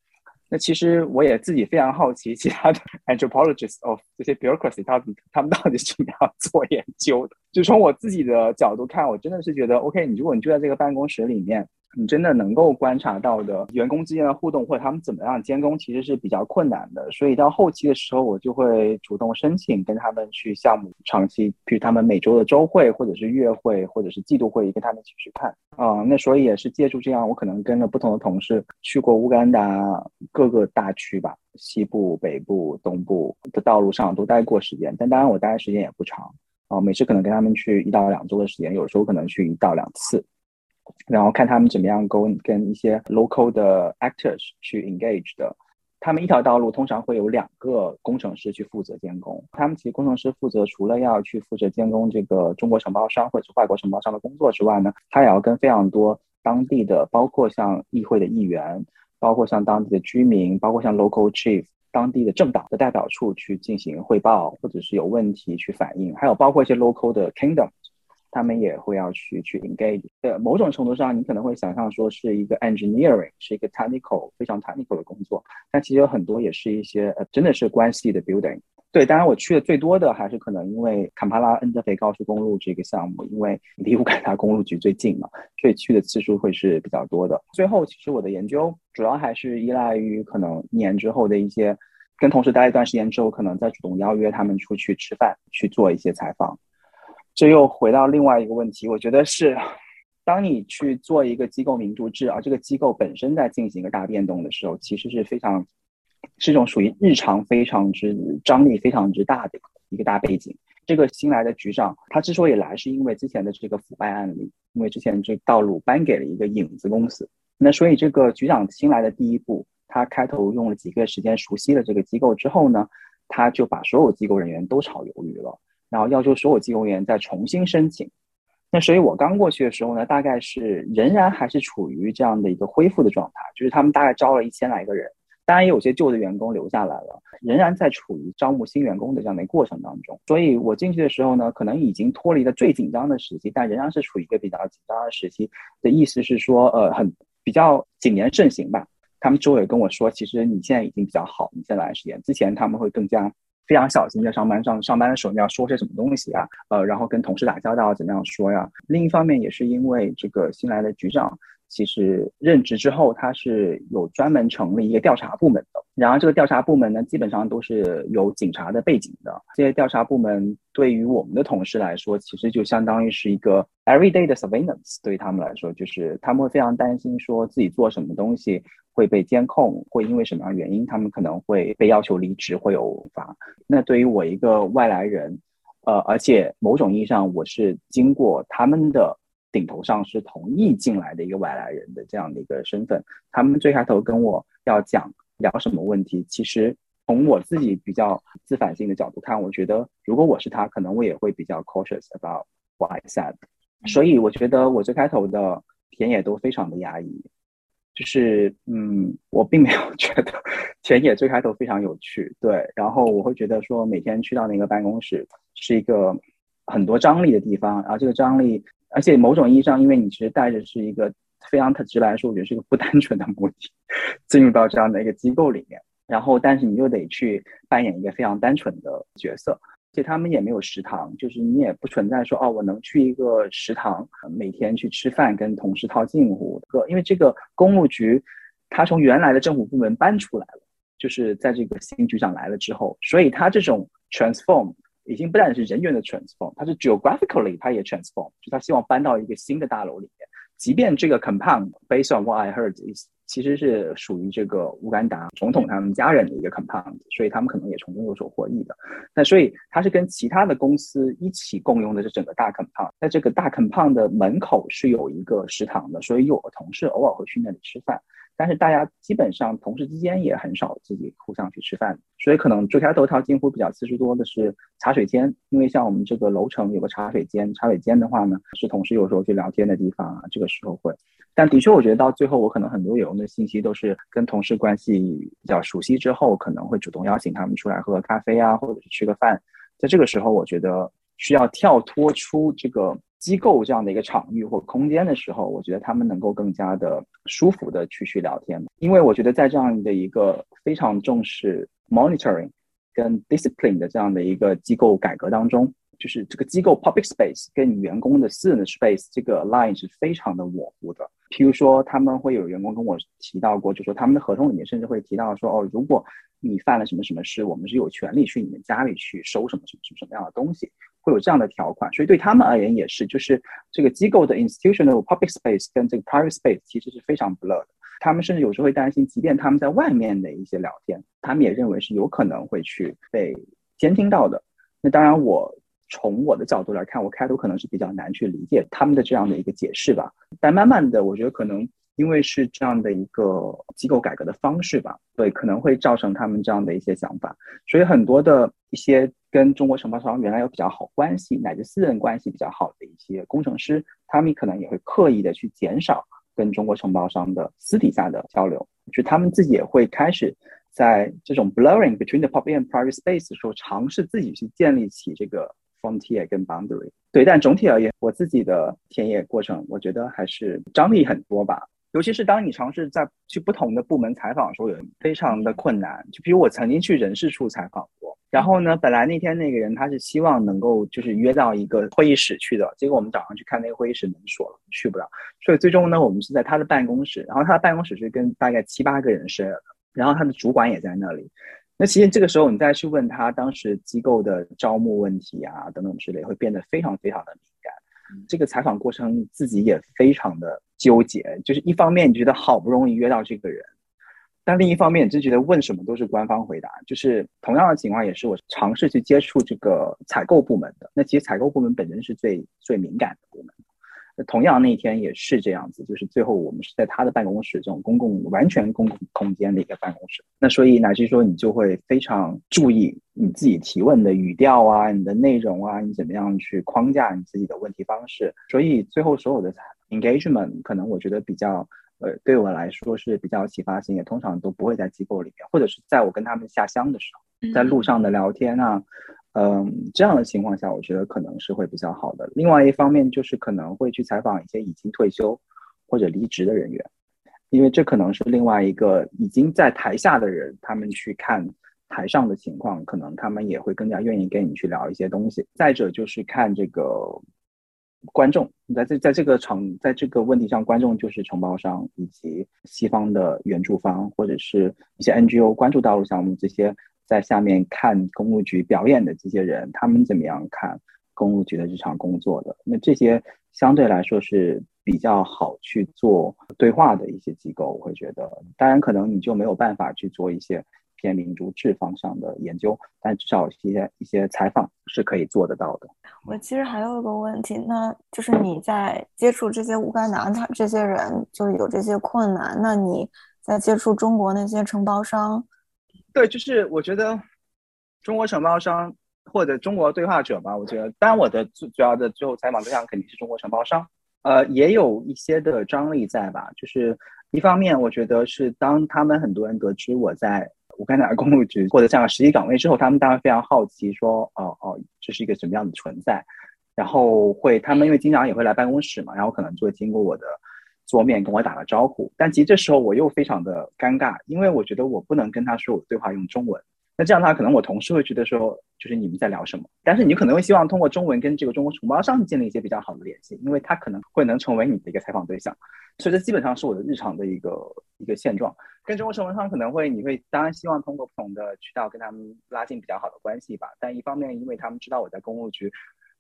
那其实我也自己非常好奇，其他的 anthropologists of 这些 bureaucracy，他们他们到底是怎么样做研究的？就从我自己的角度看，我真的是觉得，OK，你如果你就在这个办公室里面。你真的能够观察到的员工之间的互动，或者他们怎么样监工，其实是比较困难的。所以到后期的时候，我就会主动申请跟他们去项目长期，比如他们每周的周会，或者是月会，或者是季度会议，跟他们一起去看。啊，那所以也是借助这样，我可能跟了不同的同事去过乌干达各个大区吧，西部、北部、东部的道路上都待过时间。但当然我待的时间也不长啊，每次可能跟他们去一到两周的时间，有时候可能去一到两次。然后看他们怎么样跟跟一些 local 的 actors 去 engage 的，他们一条道路通常会有两个工程师去负责监工。他们其实工程师负责除了要去负责监工这个中国承包商或者是外国承包商的工作之外呢，他也要跟非常多当地的，包括像议会的议员，包括像当地的居民，包括像 local chief 当地的政党的代表处去进行汇报，或者是有问题去反映，还有包括一些 local 的 kingdom。他们也会要去去 engage，呃，某种程度上，你可能会想象说是一个 engineering，是一个 technical 非常 technical 的工作，但其实有很多也是一些呃，真的是关系的 building。对，当然我去的最多的还是可能因为坎帕拉恩德菲高速公路这个项目，因为离乌干达公路局最近嘛，所以去的次数会是比较多的。最后，其实我的研究主要还是依赖于可能一年之后的一些跟同事待一段时间之后，可能再主动邀约他们出去吃饭，去做一些采访。这又回到另外一个问题，我觉得是，当你去做一个机构民主制，而这个机构本身在进行一个大变动的时候，其实是非常，是一种属于日常非常之张力非常之大的一个大背景。这个新来的局长，他之所以来，是因为之前的这个腐败案例，因为之前这道路颁给了一个影子公司。那所以这个局长新来的第一步，他开头用了几个月时间熟悉了这个机构之后呢，他就把所有机构人员都炒鱿鱼了。然后要求所有机构员再重新申请，那所以我刚过去的时候呢，大概是仍然还是处于这样的一个恢复的状态，就是他们大概招了一千来个人，当然也有些旧的员工留下来了，仍然在处于招募新员工的这样的一个过程当中。所以我进去的时候呢，可能已经脱离了最紧张的时期，但仍然是处于一个比较紧张的时期。的意思是说，呃，很比较谨言慎行吧。他们周围跟我说，其实你现在已经比较好，你现在来时间之前他们会更加。非常小心在上班上上班的时候你要说些什么东西啊？呃，然后跟同事打交道怎么样说呀？另一方面也是因为这个新来的局长。其实任职之后，他是有专门成立一个调查部门的。然而，这个调查部门呢，基本上都是有警察的背景的。这些调查部门对于我们的同事来说，其实就相当于是一个 everyday 的 surveillance。对于他们来说，就是他们会非常担心，说自己做什么东西会被监控，会因为什么样原因，他们可能会被要求离职，会有罚。那对于我一个外来人，呃，而且某种意义上，我是经过他们的。顶头上是同意进来的一个外来人的这样的一个身份，他们最开头跟我要讲聊什么问题，其实从我自己比较自反性的角度看，我觉得如果我是他，可能我也会比较 cautious about what I said。所以我觉得我最开头的田野都非常的压抑，就是嗯，我并没有 觉得田野最开头非常有趣，对，然后我会觉得说每天去到那个办公室是一个很多张力的地方，然后这个张力。而且某种意义上，因为你其实带着是一个非常直来说，我觉得是一个不单纯的目的，进入到这样的一个机构里面。然后但是你又得去扮演一个非常单纯的角色。而且他们也没有食堂，就是你也不存在说哦，我能去一个食堂每天去吃饭，跟同事套近乎。因为这个公路局，它从原来的政府部门搬出来了，就是在这个新局长来了之后，所以它这种 transform 已经不但是人员的 transform，它是 geographically 它也 transform，就他希望搬到一个新的大楼里面，即便这个 compound based on what I heard is 其实是属于这个乌干达总统他们家人的一个 compound，所以他们可能也从中有所获益的。那所以它是跟其他的公司一起共用的这整个大 compound，在这个大 compound 的门口是有一个食堂的，所以有的同事偶尔会去那里吃饭。但是大家基本上同事之间也很少自己互相去吃饭，所以可能最开头套近乎比较次数多的是茶水间，因为像我们这个楼层有个茶水间，茶水间的话呢是同事有时候去聊天的地方啊，这个时候会。但的确，我觉得到最后，我可能很多有用的信息都是跟同事关系比较熟悉之后，可能会主动邀请他们出来喝个咖啡啊，或者是吃个饭。在这个时候，我觉得需要跳脱出这个机构这样的一个场域或空间的时候，我觉得他们能够更加的舒服的去去聊天。因为我觉得在这样的一个非常重视 monitoring 跟 discipline 的这样的一个机构改革当中。就是这个机构 public space 跟员工的私人的 space 这个 line 是非常的模糊的。譬如说，他们会有员工跟我提到过，就说他们的合同里面甚至会提到说，哦，如果你犯了什么什么事，我们是有权利去你们家里去收什么什么什么什么样的东西，会有这样的条款。所以对他们而言也是，就是这个机构的 institutional public space 跟这个 private space 其实是非常 blur 的。他们甚至有时候会担心，即便他们在外面的一些聊天，他们也认为是有可能会去被监听到的。那当然我。从我的角度来看，我开头可能是比较难去理解他们的这样的一个解释吧。但慢慢的，我觉得可能因为是这样的一个机构改革的方式吧，对，可能会造成他们这样的一些想法。所以很多的一些跟中国承包商原来有比较好关系，乃至私人关系比较好的一些工程师，他们可能也会刻意的去减少跟中国承包商的私底下的交流，就他们自己也会开始在这种 blurring between the public and private space 的时候，尝试自己去建立起这个。frontier 跟 boundary 对，但总体而言，我自己的田野过程，我觉得还是张力很多吧。尤其是当你尝试在去不同的部门采访的时候，有非常的困难。就比如我曾经去人事处采访过，然后呢，本来那天那个人他是希望能够就是约到一个会议室去的，结果我们早上去看那个会议室门锁了，去不了。所以最终呢，我们是在他的办公室，然后他的办公室是跟大概七八个人 share 的，然后他的主管也在那里。那其实这个时候，你再去问他当时机构的招募问题啊等等之类，会变得非常非常的敏感。这个采访过程自己也非常的纠结，就是一方面你觉得好不容易约到这个人，但另一方面你就觉得问什么都是官方回答。就是同样的情况，也是我尝试去接触这个采购部门的。那其实采购部门本身是最最敏感的部门。同样那一天也是这样子，就是最后我们是在他的办公室，这种公共完全公共空间的一个办公室。那所以乃至说你就会非常注意你自己提问的语调啊，你的内容啊，你怎么样去框架你自己的问题方式。所以最后所有的 engagement 可能我觉得比较呃对我来说是比较启发性，也通常都不会在机构里面，或者是在我跟他们下乡的时候，在路上的聊天啊。嗯，这样的情况下，我觉得可能是会比较好的。另外一方面，就是可能会去采访一些已经退休或者离职的人员，因为这可能是另外一个已经在台下的人，他们去看台上的情况，可能他们也会更加愿意跟你去聊一些东西。再者就是看这个观众，在这在这个场，在这个问题上，观众就是承包商以及西方的援助方，或者是一些 NGO 关注道路项目这些。在下面看公路局表演的这些人，他们怎么样看公路局的日常工作的？那这些相对来说是比较好去做对话的一些机构，我会觉得。当然，可能你就没有办法去做一些偏民族志方向的研究，但至少一些一些采访是可以做得到的。我其实还有一个问题，那就是你在接触这些乌干达他这些人，就是有这些困难，那你在接触中国那些承包商？对，就是我觉得中国承包商或者中国对话者吧，我觉得，当然我的最主要的最后采访对象肯定是中国承包商，呃，也有一些的张力在吧。就是一方面，我觉得是当他们很多人得知我在乌干达公路局获得这样的实习岗位之后，他们当然非常好奇，说，哦哦，这是一个什么样的存在？然后会他们因为经常也会来办公室嘛，然后可能就会经过我的桌面跟我打个招呼，但其实这时候我又非常的尴尬，因为我觉得我不能跟他说我对话用中文。那这样的话，可能我同事会觉得说，就是你们在聊什么？但是你可能会希望通过中文跟这个中国承包商建立一些比较好的联系，因为他可能会能成为你的一个采访对象。所以这基本上是我的日常的一个一个现状。跟中国承包商可能会，你会当然希望通过不同的渠道跟他们拉近比较好的关系吧。但一方面，因为他们知道我在公务局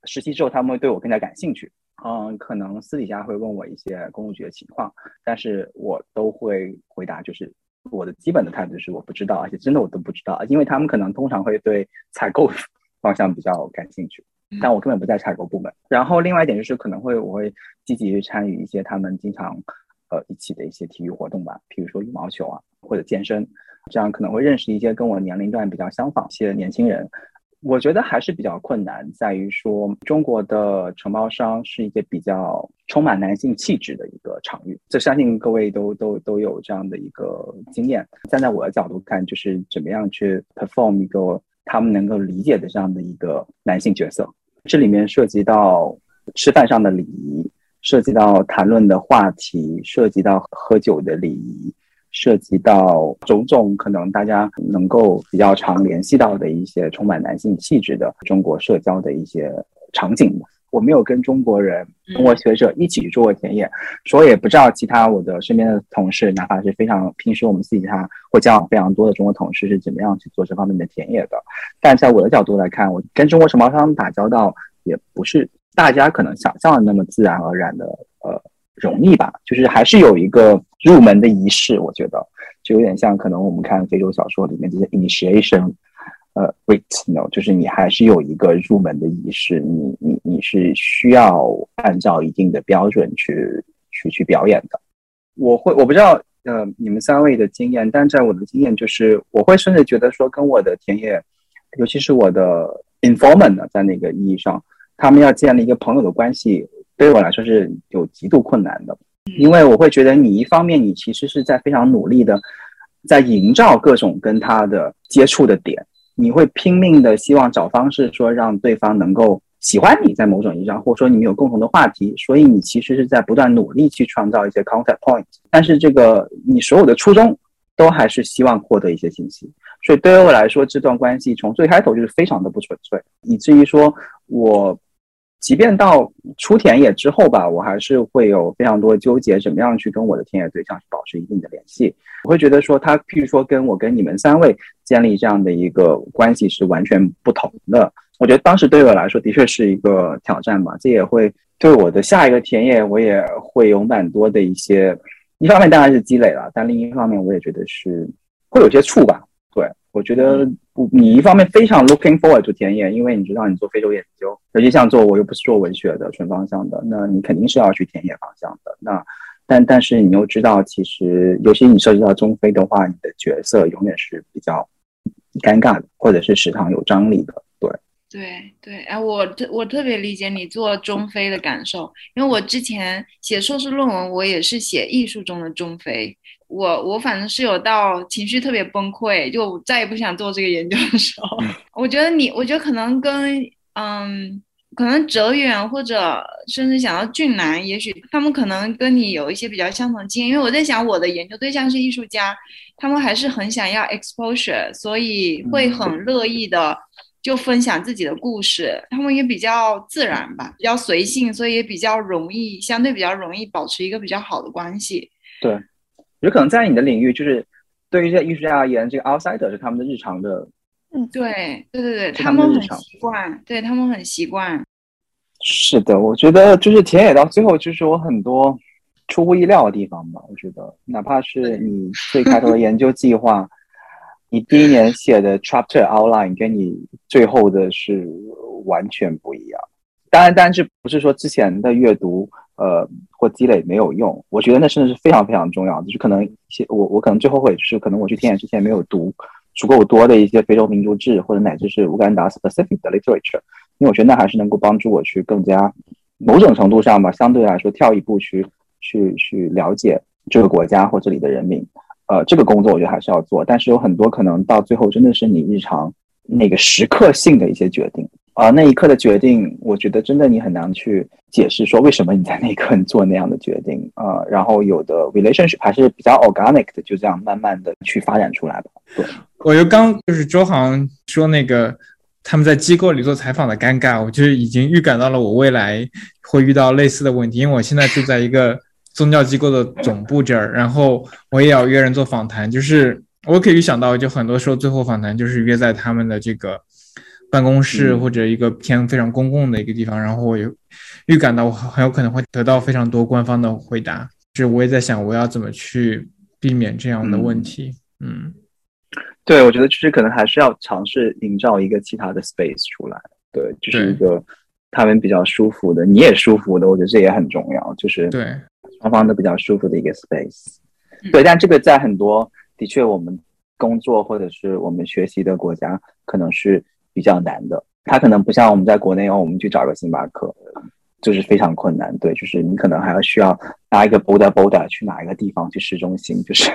实习之后，他们会对我更加感兴趣。嗯，可能私底下会问我一些公务局的情况，但是我都会回答，就是我的基本的态度是我不知道，而且真的我都不知道，因为他们可能通常会对采购 方向比较感兴趣，但我根本不在采购部门。然后另外一点就是可能会我会积极去参与一些他们经常呃一起的一些体育活动吧，比如说羽毛球啊或者健身，这样可能会认识一些跟我年龄段比较相仿一些年轻人。我觉得还是比较困难，在于说中国的承包商是一个比较充满男性气质的一个场域，这相信各位都都都有这样的一个经验。站在我的角度看，就是怎么样去 perform 一个他们能够理解的这样的一个男性角色。这里面涉及到吃饭上的礼仪，涉及到谈论的话题，涉及到喝酒的礼仪。涉及到种种可能大家能够比较常联系到的一些充满男性气质的中国社交的一些场景我没有跟中国人、中国学者一起做过田野，所以也不知道其他我的身边的同事，哪怕是非常平时我们私底下会交往非常多的中国同事是怎么样去做这方面的田野的。但在我的角度来看，我跟中国承包商打交道也不是大家可能想象的那么自然而然的，呃。容易吧，就是还是有一个入门的仪式，我觉得就有点像可能我们看非洲小说里面这些 initiation，呃，rite，no，就是你还是有一个入门的仪式，你你你是需要按照一定的标准去去去表演的。我会我不知道呃你们三位的经验，但在我的经验就是我会甚至觉得说跟我的田野，尤其是我的 informant，在那个意义上，他们要建立一个朋友的关系。对于我来说是有极度困难的，因为我会觉得你一方面你其实是在非常努力的，在营造各种跟他的接触的点，你会拼命的希望找方式说让对方能够喜欢你，在某种意义上，或者说你们有共同的话题，所以你其实是在不断努力去创造一些 contact point，但是这个你所有的初衷都还是希望获得一些信息，所以对于我来说，这段关系从最开头就是非常的不纯粹，以至于说我。即便到出田野之后吧，我还是会有非常多纠结，怎么样去跟我的田野对象保持一定的联系。我会觉得说，他譬如说跟我跟你们三位建立这样的一个关系是完全不同的。我觉得当时对我来说的确是一个挑战吧，这也会对我的下一个田野，我也会有蛮多的一些，一方面当然是积累了，但另一方面我也觉得是会有些触吧。对我觉得。不，你一方面非常 looking forward to 田野，因为你知道你做非洲研究，尤其像做我又不是做文学的纯方向的，那你肯定是要去田野方向的。那但但是你又知道，其实尤其你涉及到中非的话，你的角色永远是比较尴尬的，或者是时常有张力的。对对对，哎，我特我特别理解你做中非的感受，因为我之前写硕士论文，我也是写艺术中的中非。我我反正是有到情绪特别崩溃，就再也不想做这个研究的时候。我觉得你，我觉得可能跟嗯，可能哲远或者甚至想到俊男，也许他们可能跟你有一些比较相同经验。因为我在想，我的研究对象是艺术家，他们还是很想要 exposure，所以会很乐意的就分享自己的故事。他们也比较自然吧，比较随性，所以也比较容易，相对比较容易保持一个比较好的关系。对。有可能在你的领域，就是对于这些艺术家而言，这个 outsider 是他们的日常的。嗯，对，对对对，他们很习惯，对他们很习惯。是的，我觉得就是田野到最后，就是有很多出乎意料的地方吧。我觉得，哪怕是你最开头的研究计划，你第一年写的 chapter outline，跟你最后的是完全不一样。当然，但是不是说之前的阅读。呃，或积累没有用，我觉得那真的是非常非常重要。就是可能一些我我可能最后悔，就是可能我去田野之前没有读足够多的一些非洲民族志，或者乃至是乌干达 specific 的 literature，因为我觉得那还是能够帮助我去更加某种程度上吧，相对来说跳一步去去去了解这个国家或这里的人民。呃，这个工作我觉得还是要做，但是有很多可能到最后真的是你日常那个时刻性的一些决定，啊、那一刻的决定，我觉得真的你很难去解释说为什么你在那一刻你做那样的决定啊、然后有的 relationship 还是比较 organic 的，就这样慢慢的去发展出来吧。对，我就刚就是周航说那个他们在机构里做采访的尴尬，我就是已经预感到了我未来会遇到类似的问题，因为我现在住在一个宗教机构的总部这儿，然后我也要约人做访谈，就是我可以预想到，就很多时候最后访谈就是约在他们的这个办公室嗯。或者一个偏非常公共的一个地方，然后我有预感到我很有可能会得到非常多官方的回答，就是我也在想我要怎么去避免这样的问题，嗯。对，我觉得其实可能还是要尝试营造一个其他的 space 出来，对，就是一个他们比较舒服的，你也舒服的，我觉得这也很重要，就是对，双方都比较舒服的一个 space。嗯。对，但这个在很多的确我们工作或者是我们学习的国家可能是比较难的，它可能不像我们在国内哦，我们去找个星巴克。就是非常困难，对，就是你可能还要需要搭一个 boda boda 去哪一个地方去市中心，就是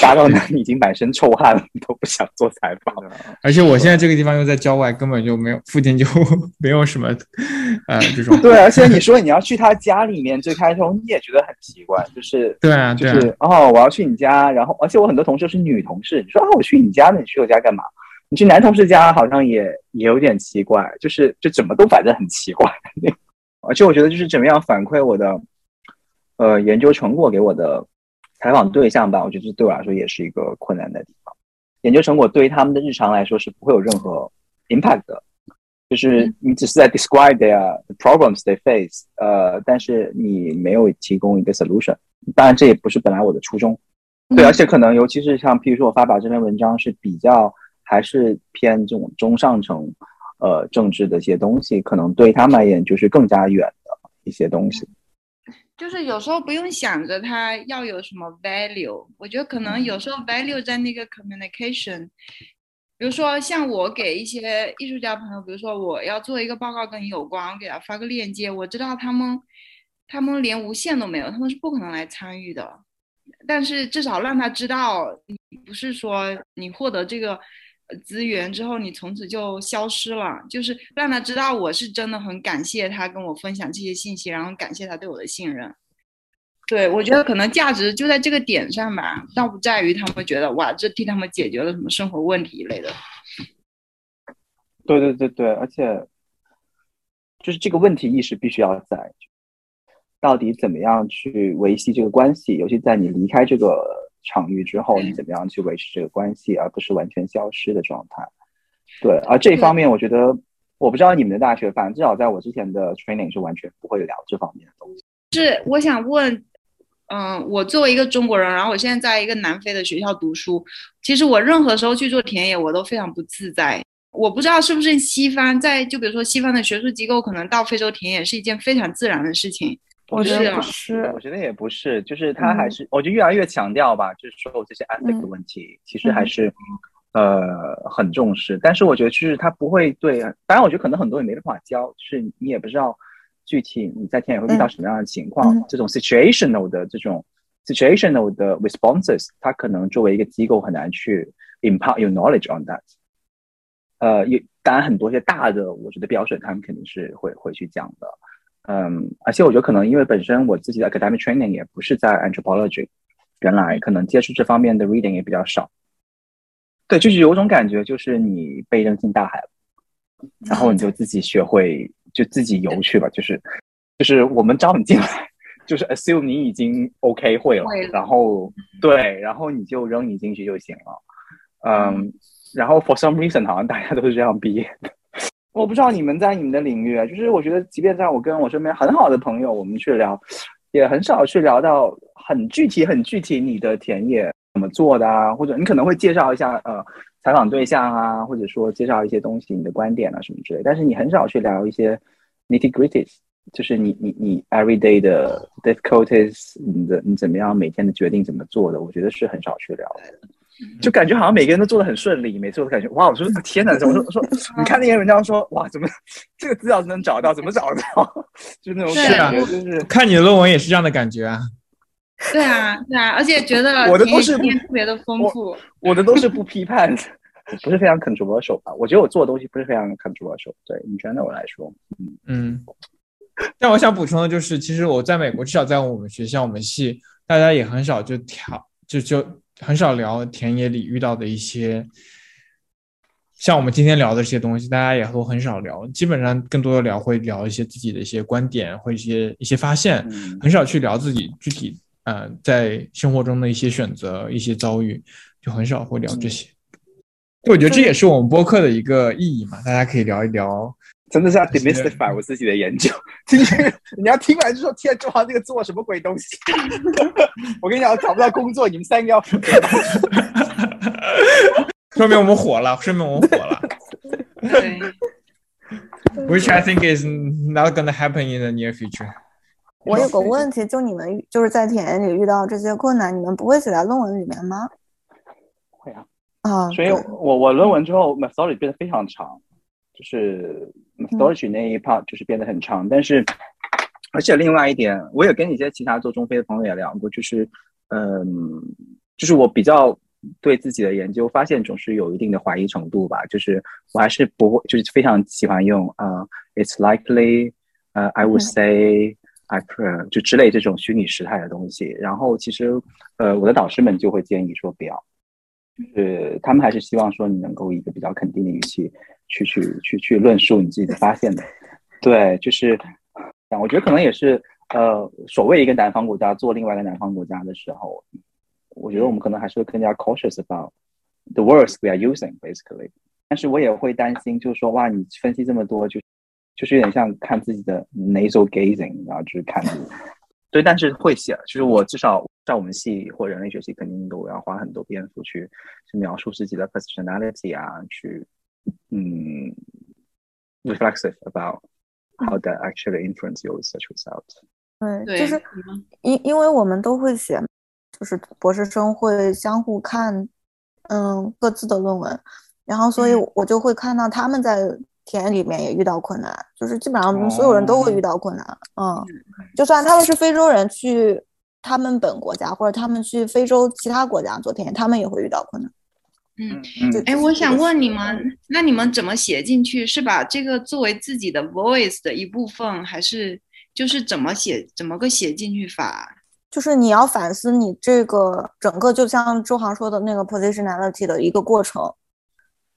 搭到那你已经满身臭汗了，你都不想做采访。而且我现在这个地方又在郊外，根本就没有附近就 没有什么呃这种 对，而且你说你要去他家里面，最开头你也觉得很奇怪，就是对啊就是哦，我要去你家，然后而且我很多同事是女同事，你说啊我去你家，那你去我家干嘛？你去男同事家好像也也有点奇怪，就是就怎么都反正很奇怪。而且我觉得就是怎么样反馈我的呃研究成果给我的采访对象吧，我觉得这对我来说也是一个困难的地方。研究成果对于他们的日常来说是不会有任何 impact 的，就是你只是在 describe their problems they face，呃，但是你没有提供一个 solution。当然，这也不是本来我的初衷。对，而且可能尤其是像譬如说我发表这篇文章是比较还是偏这种中上层呃政治的一些东西，可能对他们而言就是更加远的一些东西。就是有时候不用想着他要有什么 value，我觉得可能有时候 value 在那个 communication。比如说，像我给一些艺术家朋友，比如说我要做一个报告跟你有关，我给他发个链接，我知道他们他们连无线都没有，他们是不可能来参与的。但是至少让他知道，你不是说你获得这个资源之后，你从此就消失了，就是让他知道我是真的很感谢他跟我分享这些信息，然后感谢他对我的信任。对，我觉得可能价值就在这个点上吧，倒不在于他们觉得哇，这替他们解决了什么生活问题一类的。对对对对，而且就是这个问题意识必须要在，到底怎么样去维系这个关系，尤其在你离开这个场域之后，你怎么样去维持这个关系，而不是完全消失的状态。对，而这一方面，我觉得我不知道你们的大学，反正至少在我之前的 training 是完全不会聊这方面的东西。是我想问，嗯、我作为一个中国人，然后我现在在一个南非的学校读书，其实我任何时候去做田野，我都非常不自在。我不知道是不是西方在，就比如说西方的学术机构，可能到非洲田野是一件非常自然的事情。我觉得是啊不是我，觉得也不是，就是他还是，我觉得越来越强调吧，就是说这些 ethic 的问题，其实还是、呃很重视。但是我觉得就是他不会对，当然我觉得可能很多也没办法教，就是你也不知道具体你在田野会遇到什么样的情况，嗯这种 situational 的这种 situational 的 responses，他可能作为一个机构很难去 impart your knowledge on that。呃，也当然很多些大的，我觉得标准他们肯定是会会去讲的。嗯，而且我觉得可能因为本身我自己的 academic training 也不是在 anthropology，原来可能接触这方面的 reading 也比较少。对，就是有种感觉，就是你被扔进大海了，然后你就自己学会，就自己游去吧。就是就是我们招你进来，就是 assume 你已经 OK 会了，会了然后对，然后你就扔你进去就行了。嗯，然后 for some reason 好像大家都是这样毕业的。我不知道你们在你们的领域啊，就是我觉得，即便在我跟我身边很好的朋友，我们去聊，也很少去聊到很具体、很具体你的田野怎么做的啊，或者你可能会介绍一下呃采访对象啊，或者说介绍一些东西、你的观点啊什么之类，但是你很少去聊一些 nitty gritties，就是你你你 everyday 的 difficulties，你的你怎么样每天的决定怎么做的，我觉得是很少去聊的。就感觉好像每个人都做的很顺利，每次我都感觉哇，我说 天哪，怎么说我说 你看那些文章说哇，怎么这个资料能找到，怎么找得到，就那种是感觉，啊就是看你的论文也是这样的感觉啊。对啊，对啊，而且觉得我的都是特别的丰富。我的都是不批判的，不是非常 controversial 吧？我觉得我做的东西不是非常 controversial。对，in general 来说，嗯嗯。但我想补充的就是，其实我在美国，至少在我们学校、我们系，大家也很少就调，就就很少聊田野里遇到的一些，像我们今天聊的这些东西，大家也都很少聊。基本上更多的聊会聊一些自己的一些观点，或一些一些发现，很少去聊自己具体呃在生活中的一些选择、一些遭遇，就很少会聊这些。我觉得这也是我们播客的一个意义嘛，大家可以聊一聊。真的是要 demystify 我自己的研究，今天你要听完就说天，中华这个做什么鬼东西？我跟你讲，我找不到工作，你们三个要 说明我们火了，说明我们火了。Which I think is not gonna happen in the near future。我有个问题，就你们就是在田野里遇到这些困难，你们不会写在论文里面吗？会啊。啊，所以我我论文之后，methodology 变得非常长。就是 storage 那一 part 就是变得很长，但是而且另外一点，我也跟一些其他做中非的朋友也聊过，就是嗯，就是我比较对自己的研究发现总是有一定的怀疑程度吧，就是我还是不会，就是非常喜欢用啊，it's likely，呃，I would say，I prefer 就之类这种虚拟时态的东西。然后其实呃，我的导师们就会建议说不要，就是他们还是希望说你能够一个比较肯定的语气。去去去去论述你自己的发现的，对，就是，我觉得可能也是，呃，所谓一个南方国家做另外一个南方国家的时候，我觉得我们可能还是会更加 cautious about the words we are using basically。但是我也会担心，就是说，哇，你分析这么多，就就是有点像看自己的 nasal gazing，然后就是看，对，但是会写，就是我至少在我们系或人类学系，肯定都要花很多篇幅去去描述自己的 personality 啊，去。嗯，reflexive about how that actually influence your research results。对，就是因因为我们都会写，就是博士生会相互看，嗯，各自的论文，然后所以我就会看到他们在田里面也遇到困难，就是基本上所有人都会遇到困难，嗯，就算他们是非洲人去他们本国家，或者他们去非洲其他国家做田野，他们也会遇到困难。嗯，哎，我想问你们，那你们怎么写进去？是把这个作为自己的 voice 的一部分，还是就是怎么写，怎么个写进去法？就是你要反思你这个整个，就像周航说的那个 positionality 的一个过程，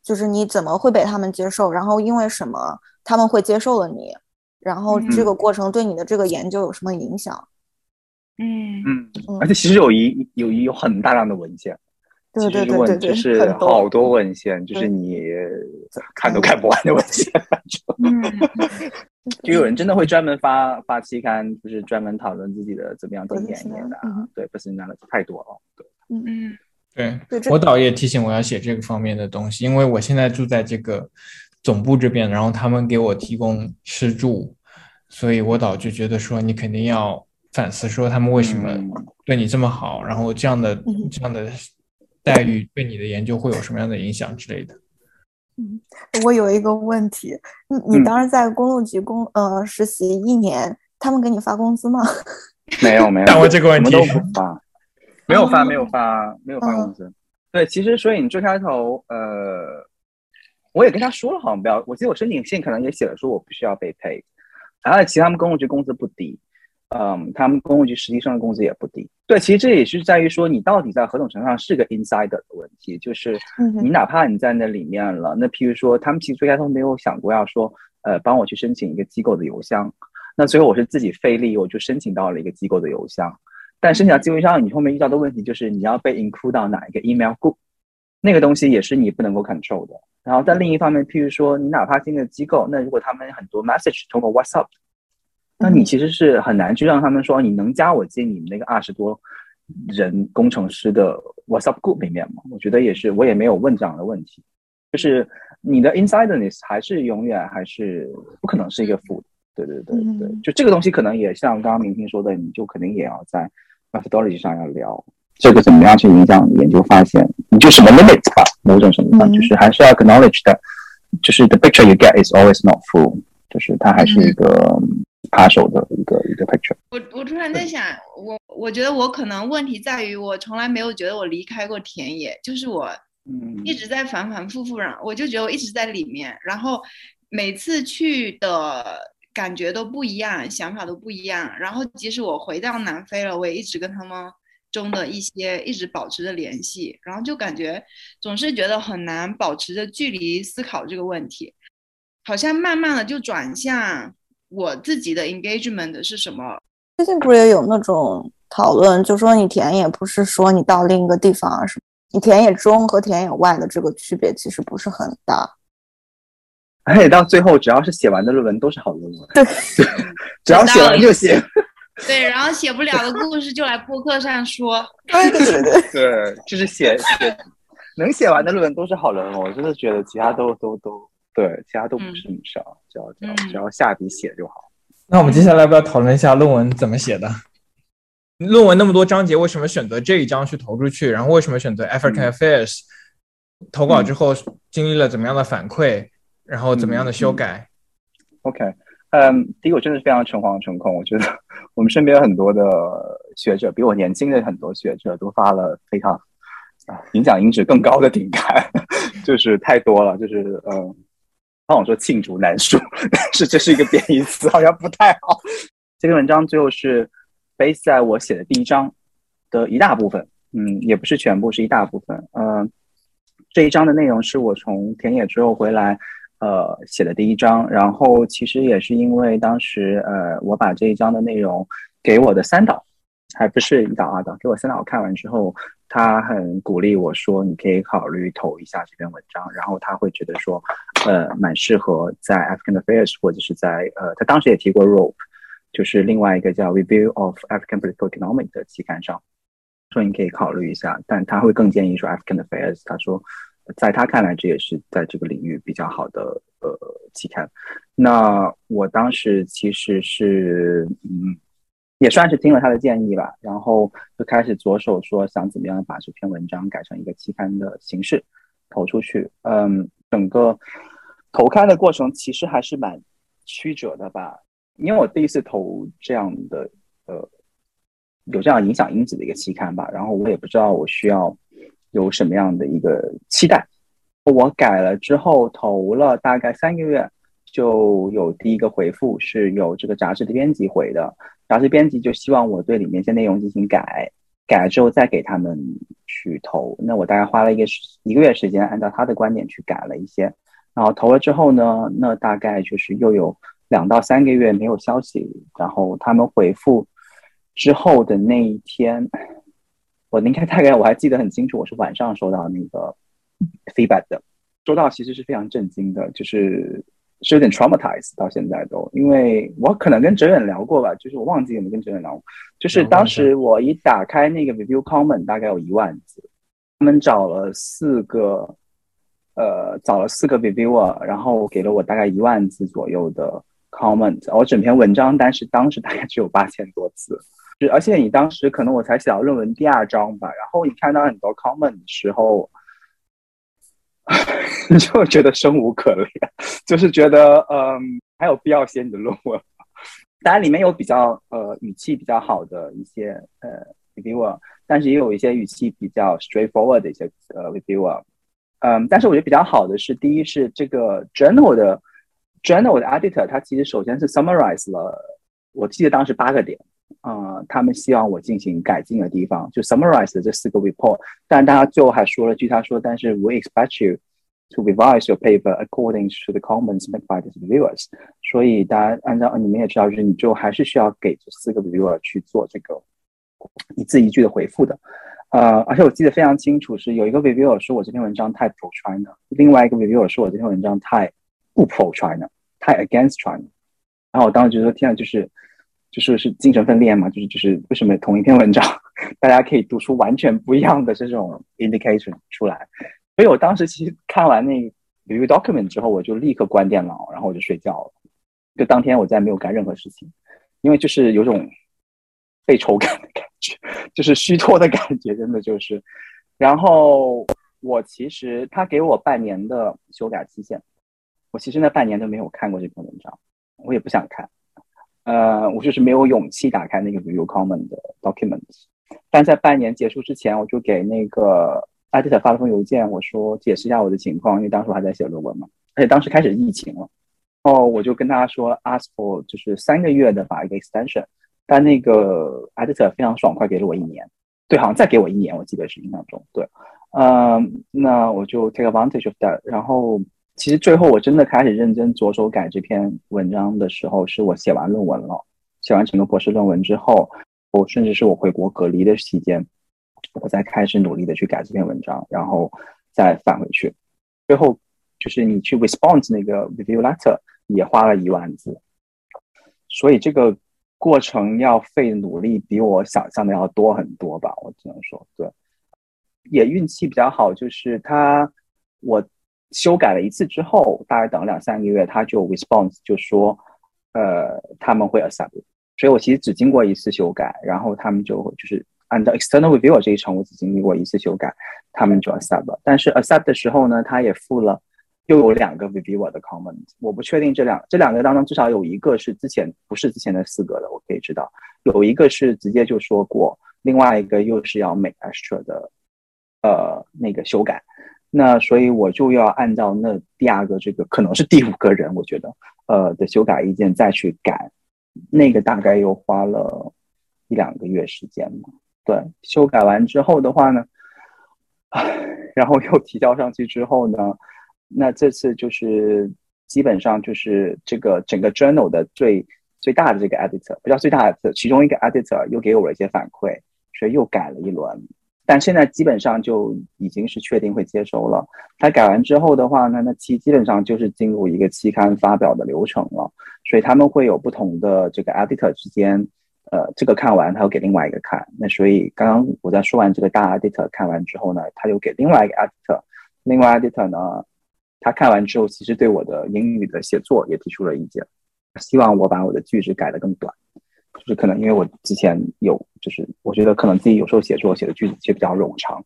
就是你怎么会被他们接受，然后因为什么他们会接受了你，然后这个过程对你的这个研究有什么影响？嗯嗯，而且其实有一有一有很大量的文件。对对对对，就是好多文献，就是你看都看不完的文献。就有人真的会专门发发期刊，就是专门讨论自己的怎么样做田野的。对，不是那个太多了。对，嗯嗯，对。我导也提醒我要写这个方面的东西，因为我现在住在这个总部这边，然后他们给我提供吃住，所以我导就觉得说你肯定要反思，说他们为什么对你这么好，然后这样的这样的。待遇对你的研究会有什么样的影响之类的？嗯，我有一个问题，你你当时在公路局工呃实习一年，他们给你发工资吗？没 有没有，但我这个问题都不发，没有发没有发没有发工资。对，其实所以你最开头呃，我也跟他说了，好像不要，我记得我申请信可能也写了说我不需要被赔，然后其他们公路局工资不低。嗯，他们公务局实习生的工资也不低。对，其实这也是在于说，你到底在何种程度上是个 insider 的问题。就是你哪怕你在那里面了，那譬如说，他们其实最开始没有想过要说，呃，帮我去申请一个机构的邮箱。那最后我是自己费力，我就申请到了一个机构的邮箱。但申请到机构邮箱，你后面遇到的问题就是你要被 include 到哪一个 email group，那个东西也是你不能够 control 的。然后，在另一方面，譬如说，你哪怕进了机构，那如果他们很多 message 通过 WhatsApp。那你其实是很难去让他们说你能加我进你们那个二十多人工程师的 WhatsApp group 里面吗？我觉得也是，我也没有问这样的问题。就是你的 insiderness 还是永远还是不可能是一个负。对对对对，就这个东西可能也像刚刚明星说的，你就肯定也要在 methodology 上要聊这个怎么样去影响研究发现，你就什么 limits 吧，某种程度上就是还是要 acknowledge 的，就是 the picture you get is always not full，就是它还是一个。扒手的一个一个 picture。我我突然在想，我我觉得我可能问题在于我从来没有觉得我离开过田野，就是我嗯，一直在反反复复，然后我就觉得我一直在里面，然后每次去的感觉都不一样，想法都不一样。然后即使我回到南非了，我也一直跟他们中的一些一直保持着联系，然后就感觉总是觉得很难保持着距离思考这个问题，好像慢慢的就转向我自己的 engagement 是什么。最近不是也有那种讨论，就说你田野不是说你到另一个地方啊什么，你田野中和田野外的这个区别其实不是很大。而且到最后，只要是写完的论文都是好论文，对，只要写完就行。对，然后写不了的故事就来播客上说。对对对对，对，就是写写能写完的论文都是好论文。我真的觉得其他都都都对，其他都不是很少，只要只要只要下笔写就好。那我们接下来要不要讨论一下论文怎么写的？论文那么多章节，为什么选择这一章去投出去？然后为什么选择 African Affairs？投稿之后经历了怎么样的反馈？然后怎么样的修改？OK，嗯，第一个我真的是非常诚惶诚恐。我觉得我们身边很多的学者，比我年轻的很多学者都发了非常啊影响音质更高的顶刊，就是太多了，就是嗯，帮我说罄竹难书，但是这是一个贬义词，好像不太好。这篇文章最后是 base 在我写的第一章的一大部分，嗯，也不是全部，是一大部分。嗯，这一章的内容是我从田野之后回来。呃，写的第一章，然后其实也是因为当时，呃，我把这一章的内容给我的三导，还不是一导二导，给我三导看完之后，他很鼓励我说，你可以考虑投一下这篇文章，然后他会觉得说，呃，蛮适合在 African Affairs 或者是在呃，他当时也提过 Rope，就是另外一个叫 Review of African Political Economic 的期刊上，说你可以考虑一下，但他会更建议说 African Affairs，他说。在他看来，这也是在这个领域比较好的呃期刊。那我当时其实是嗯，也算是听了他的建议吧，然后就开始着手说想怎么样把这篇文章改成一个期刊的形式投出去。嗯，整个投刊的过程其实还是蛮曲折的吧，因为我第一次投这样的呃有这样影响因子的一个期刊吧，然后我也不知道我需要。有什么样的一个期待？我改了之后投了大概三个月，就有第一个回复，是有这个杂志的编辑回的。杂志编辑就希望我对里面一些内容进行改，改了之后再给他们去投。那我大概花了一个一个月时间，按照他的观点去改了一些。然后投了之后呢，那大概就是又有两到三个月没有消息。然后他们回复之后的那一天。我应该大概我还记得很清楚，我是晚上收到那个 feedback 的，收到其实是非常震惊的，就是是有点 traumatized 到现在都，因为我可能跟哲远聊过吧，就是我忘记有没有跟哲远聊过，就是当时我一打开那个 review comment 大概有一万字，他们找了四个，呃，找了四个 reviewer，然后给了我大概一万字左右的 comment，我整篇文章但是当时大概只有八千多字。而且你当时可能我才写到论文第二章吧，然后你看到很多 comment 的时候，你就觉得生无可恋，就是觉得嗯，还有必要写你的论文？当然里面有比较呃语气比较好的一些呃 reviewer，但是也有一些语气比较 straightforward 的一些呃 reviewer。嗯，但是我觉得比较好的是，第一是这个 journal 的 journal 的 editor，他其实首先是 summarize 了，我记得当时八个点。啊，他们希望我进行改进的地方，就 summarize 这四个 report。但大家最后还说了句，他说：“但是 we expect you to revise your paper according to the comments made by the reviewers。”所以大家按照你们也知道，就是你就还是需要给这四个 reviewer 去做这个一字一句的回复的。呃，而且我记得非常清楚，是有一个 reviewer 说我这篇文章太 pro China，另外一个 reviewer 说我这篇文章太不 pro China，太 against China。然后我当时觉得，天啊，就是。就是是精神分裂嘛，就是就是为什么同一篇文章，大家可以读出完全不一样的这种 indication 出来。所以我当时其实看完那 review document 之后，我就立刻关电脑，然后我就睡觉了。就当天我再没有干任何事情，因为就是有种被抽干的感觉，就是虚脱的感觉，真的就是。然后我其实他给我半年的修改期限，我其实那半年都没有看过这篇文章，我也不想看。呃，我就是没有勇气打开那个 review comment 的 documents，但在半年结束之前，我就给那个 editor 发了封邮件，我说解释一下我的情况，因为当时我还在写论文嘛，而且当时开始疫情了，哦，我就跟他说 ask for 就是三个月的吧一个 extension，但那个 editor 非常爽快给了我一年，对，好像再给我一年，我记得是印象中，对，嗯，那我就 take advantage of that，然后其实最后我真的开始认真着手改这篇文章的时候，是我写完论文了，写完整个博士论文之后，我甚至是我回国隔离的期间。我再开始努力的去改这篇文章，然后再返回去。最后就是你去 response 那个 review letter 也花了一万字，所以这个过程要费努力比我想象的要多很多吧。我只能说，对，也运气比较好，就是他我修改了一次之后，大概等两三个月，他就 response 就说，呃，他们会 accept。所以我其实只经过一次修改，然后他们就就是。按照 external review 这一层，我只经历过一次修改，他们就 accept 了。但是 accept 的时候呢，他也付了又有两个 reviewer 的 comment。我不确定这两这两个当中至少有一个是之前不是之前的四个的，我可以知道有一个是直接就说过，另外一个又是要 make extra 的呃那个修改。那所以我就要按照那第二个这个可能是第五个人，我觉得呃的修改意见再去改，那个大概又花了一两个月时间嘛。对，修改完之后的话呢，然后又提交上去之后呢，那这次就是基本上就是这个整个 journal 的最最大的这个 editor，不叫最大的，其中一个 editor 又给我了一些反馈，所以又改了一轮。但现在基本上就已经是确定会接收了。他改完之后的话呢，那期基本上就是进入一个期刊发表的流程了。所以他们会有不同的这个 editor 之间。呃，这个看完，他又给另外一个看。那所以刚刚我在说完这个大 editor 看完之后呢，他又给另外一个 editor，另外 editor 呢，他看完之后，其实对我的英语的写作也提出了意见，希望我把我的句子改得更短。就是可能因为我之前有，就是我觉得可能自己有时候写作写的句子其实比较冗长，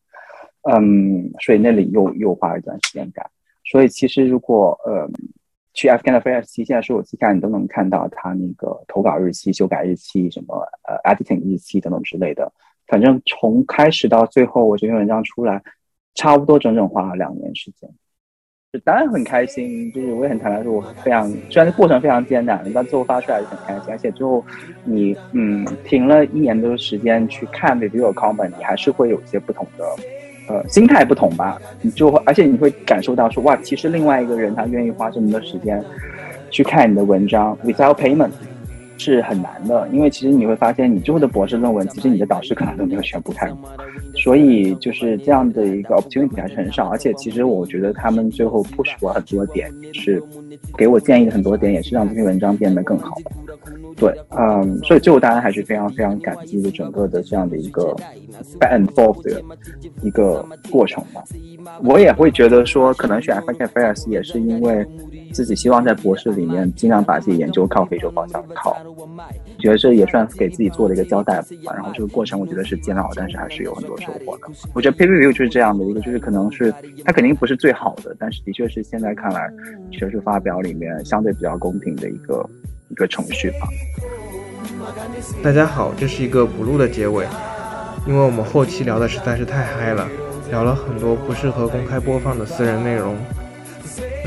嗯，所以那里又又花了一段时间改。所以其实如果呃。去 Afghan Affairs 期，现在所有期刊你都能看到他那个投稿日期、修改日期、什么呃 editing 日期等等之类的。反正从开始到最后，我这篇文章出来，差不多整整花了两年时间。就当然很开心，就是我也很坦白说，我非常虽然过程非常艰难，但最后发出来是很开心。而且最后你嗯停了一年多的时间去看 review comment，你还是会有一些不同的。呃，心态不同吧，你就会，而且你会感受到说，哇，其实另外一个人他愿意花这么多时间去看你的文章，without payment。是很难的，因为其实你会发现，你最后的博士论文，其实你的导师可能都没有全部看过，所以就是这样的一个 opportunity 还是很少。而且其实我觉得他们最后 push 我很多点，是给我建议的很多点，也是让这篇文章变得更好。对，嗯，所以最后大家还是非常非常感激的整个的这样的一个 back and forth 的一个过程吧。我也会觉得说，可能选 African Affairs 也是因为。自己希望在博士里面尽量把自己研究靠非洲方向靠，觉得这也算给自己做了一个交代吧。然后这个过程我觉得是煎熬，但是还是有很多收获的。我觉得 peer review 就是这样的一个，就是可能是它肯定不是最好的，但是的确是现在看来学术发表里面相对比较公平的一个一个程序吧。大家好，这是一个补录的结尾，因为我们后期聊的实在是太嗨了，聊了很多不适合公开播放的私人内容。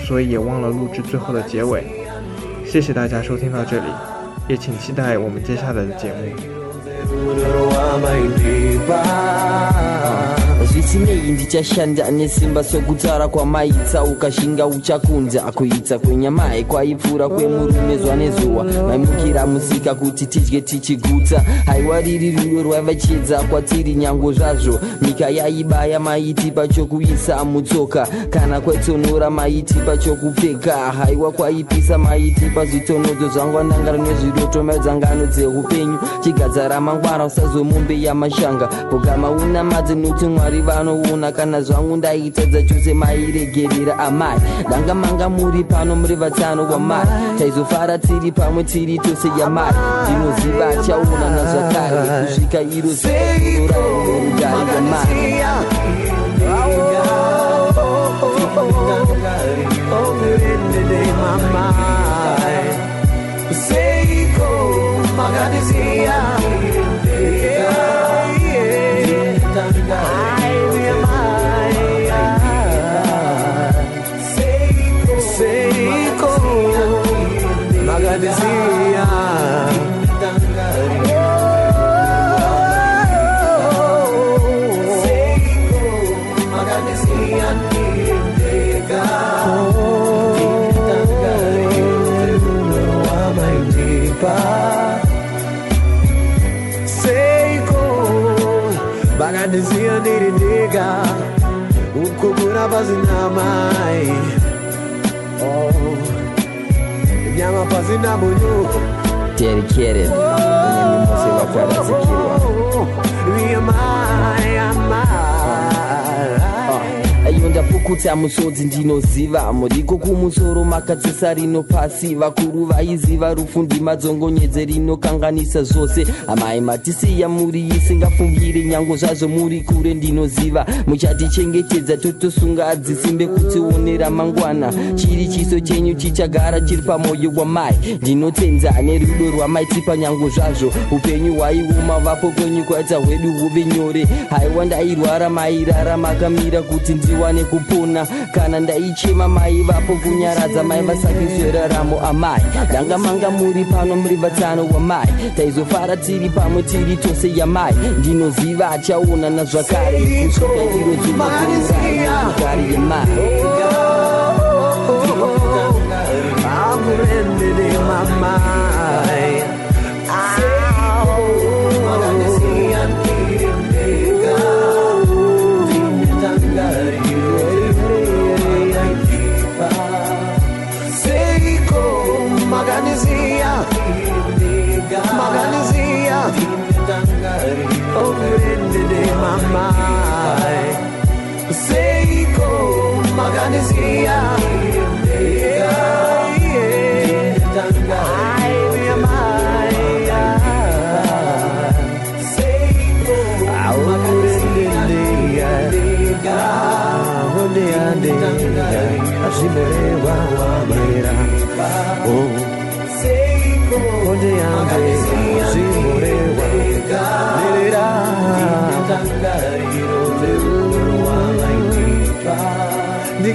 所以也忘了录制最后的结尾，谢谢大家收听到这里，也请期待我们接下来的节目。Zvisinei ndichashanda nesimba sokutaura kwamaitsa ukashinga uchakunza kuitsa kwenyamai kwaipfuura kwemurume zva nezuva maimukira musika kuti tidye tichigutsa. Haiwa riri rudo rwaiva chiedza kwatiri nyango zvazvo. Nyika yaibaya maitipa chokuisa mutsoka. Kana kwaitonora maitipa chokupfeka haiwa kwaipisa maitipa zvitonodzo zvangwanangara nezviroto maedzangano dzeupenyu. Chigadza ramangwana usazomumbe yamashanga pogama unamadze nokuti mwari vanoona kana zvangu ndaitadza chose mairegerera amai. Ndanga manga muri pano muri vatano wamai taizofara tiri pamwe tiri tose yamai ndinoziva chaunana zvakare kusvika iro ziorurugari wamai Seiko, Magadizia. buzzing now, my. Oh, Oh, oh, oh, oh, oh, oh, oh, oh, oh, oh, oh, ndapukutsa musodzi ndinoziva. Muriko kumusoro makatsisa rino pasi vakuru vaiziva rufundi madzongonyedze rinokanganisa zvose. Amai matisiya muri isingafungire nyango zvazvo muri kure ndinoziva. Muchatichengetedza totosunga adzisimbe kutionera mangwana chiri chiso chenyu chichagara chiri pamwoyo wamai. Ndinotsenza nerudo rwamaitipa nyango zvazvo. Upenyu hwaioma vapo kwenyu kwaita hwedu huve nyore. Haiwa ndairwara mairara makamira kuti ndiwane kupona kana ndaichema mai vapo kunyaradza mai vasakizveraramo amai. Ndanga manga muri pano muri vatano wamai taizofara tiri pamwe tiri tose yamai ndinoziva achaonana zvakare. Kusvika iro zuva kururari yemai Amurendere mamai. Seiko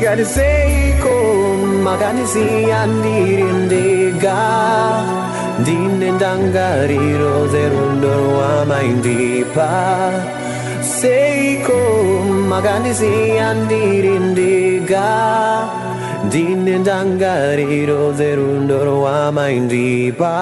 Maganizeko, maganizi andirindiga Dinendangariro zerundo amaindipa Seiko, maganizi andirindiga Dinendangariro zerundo amaindipa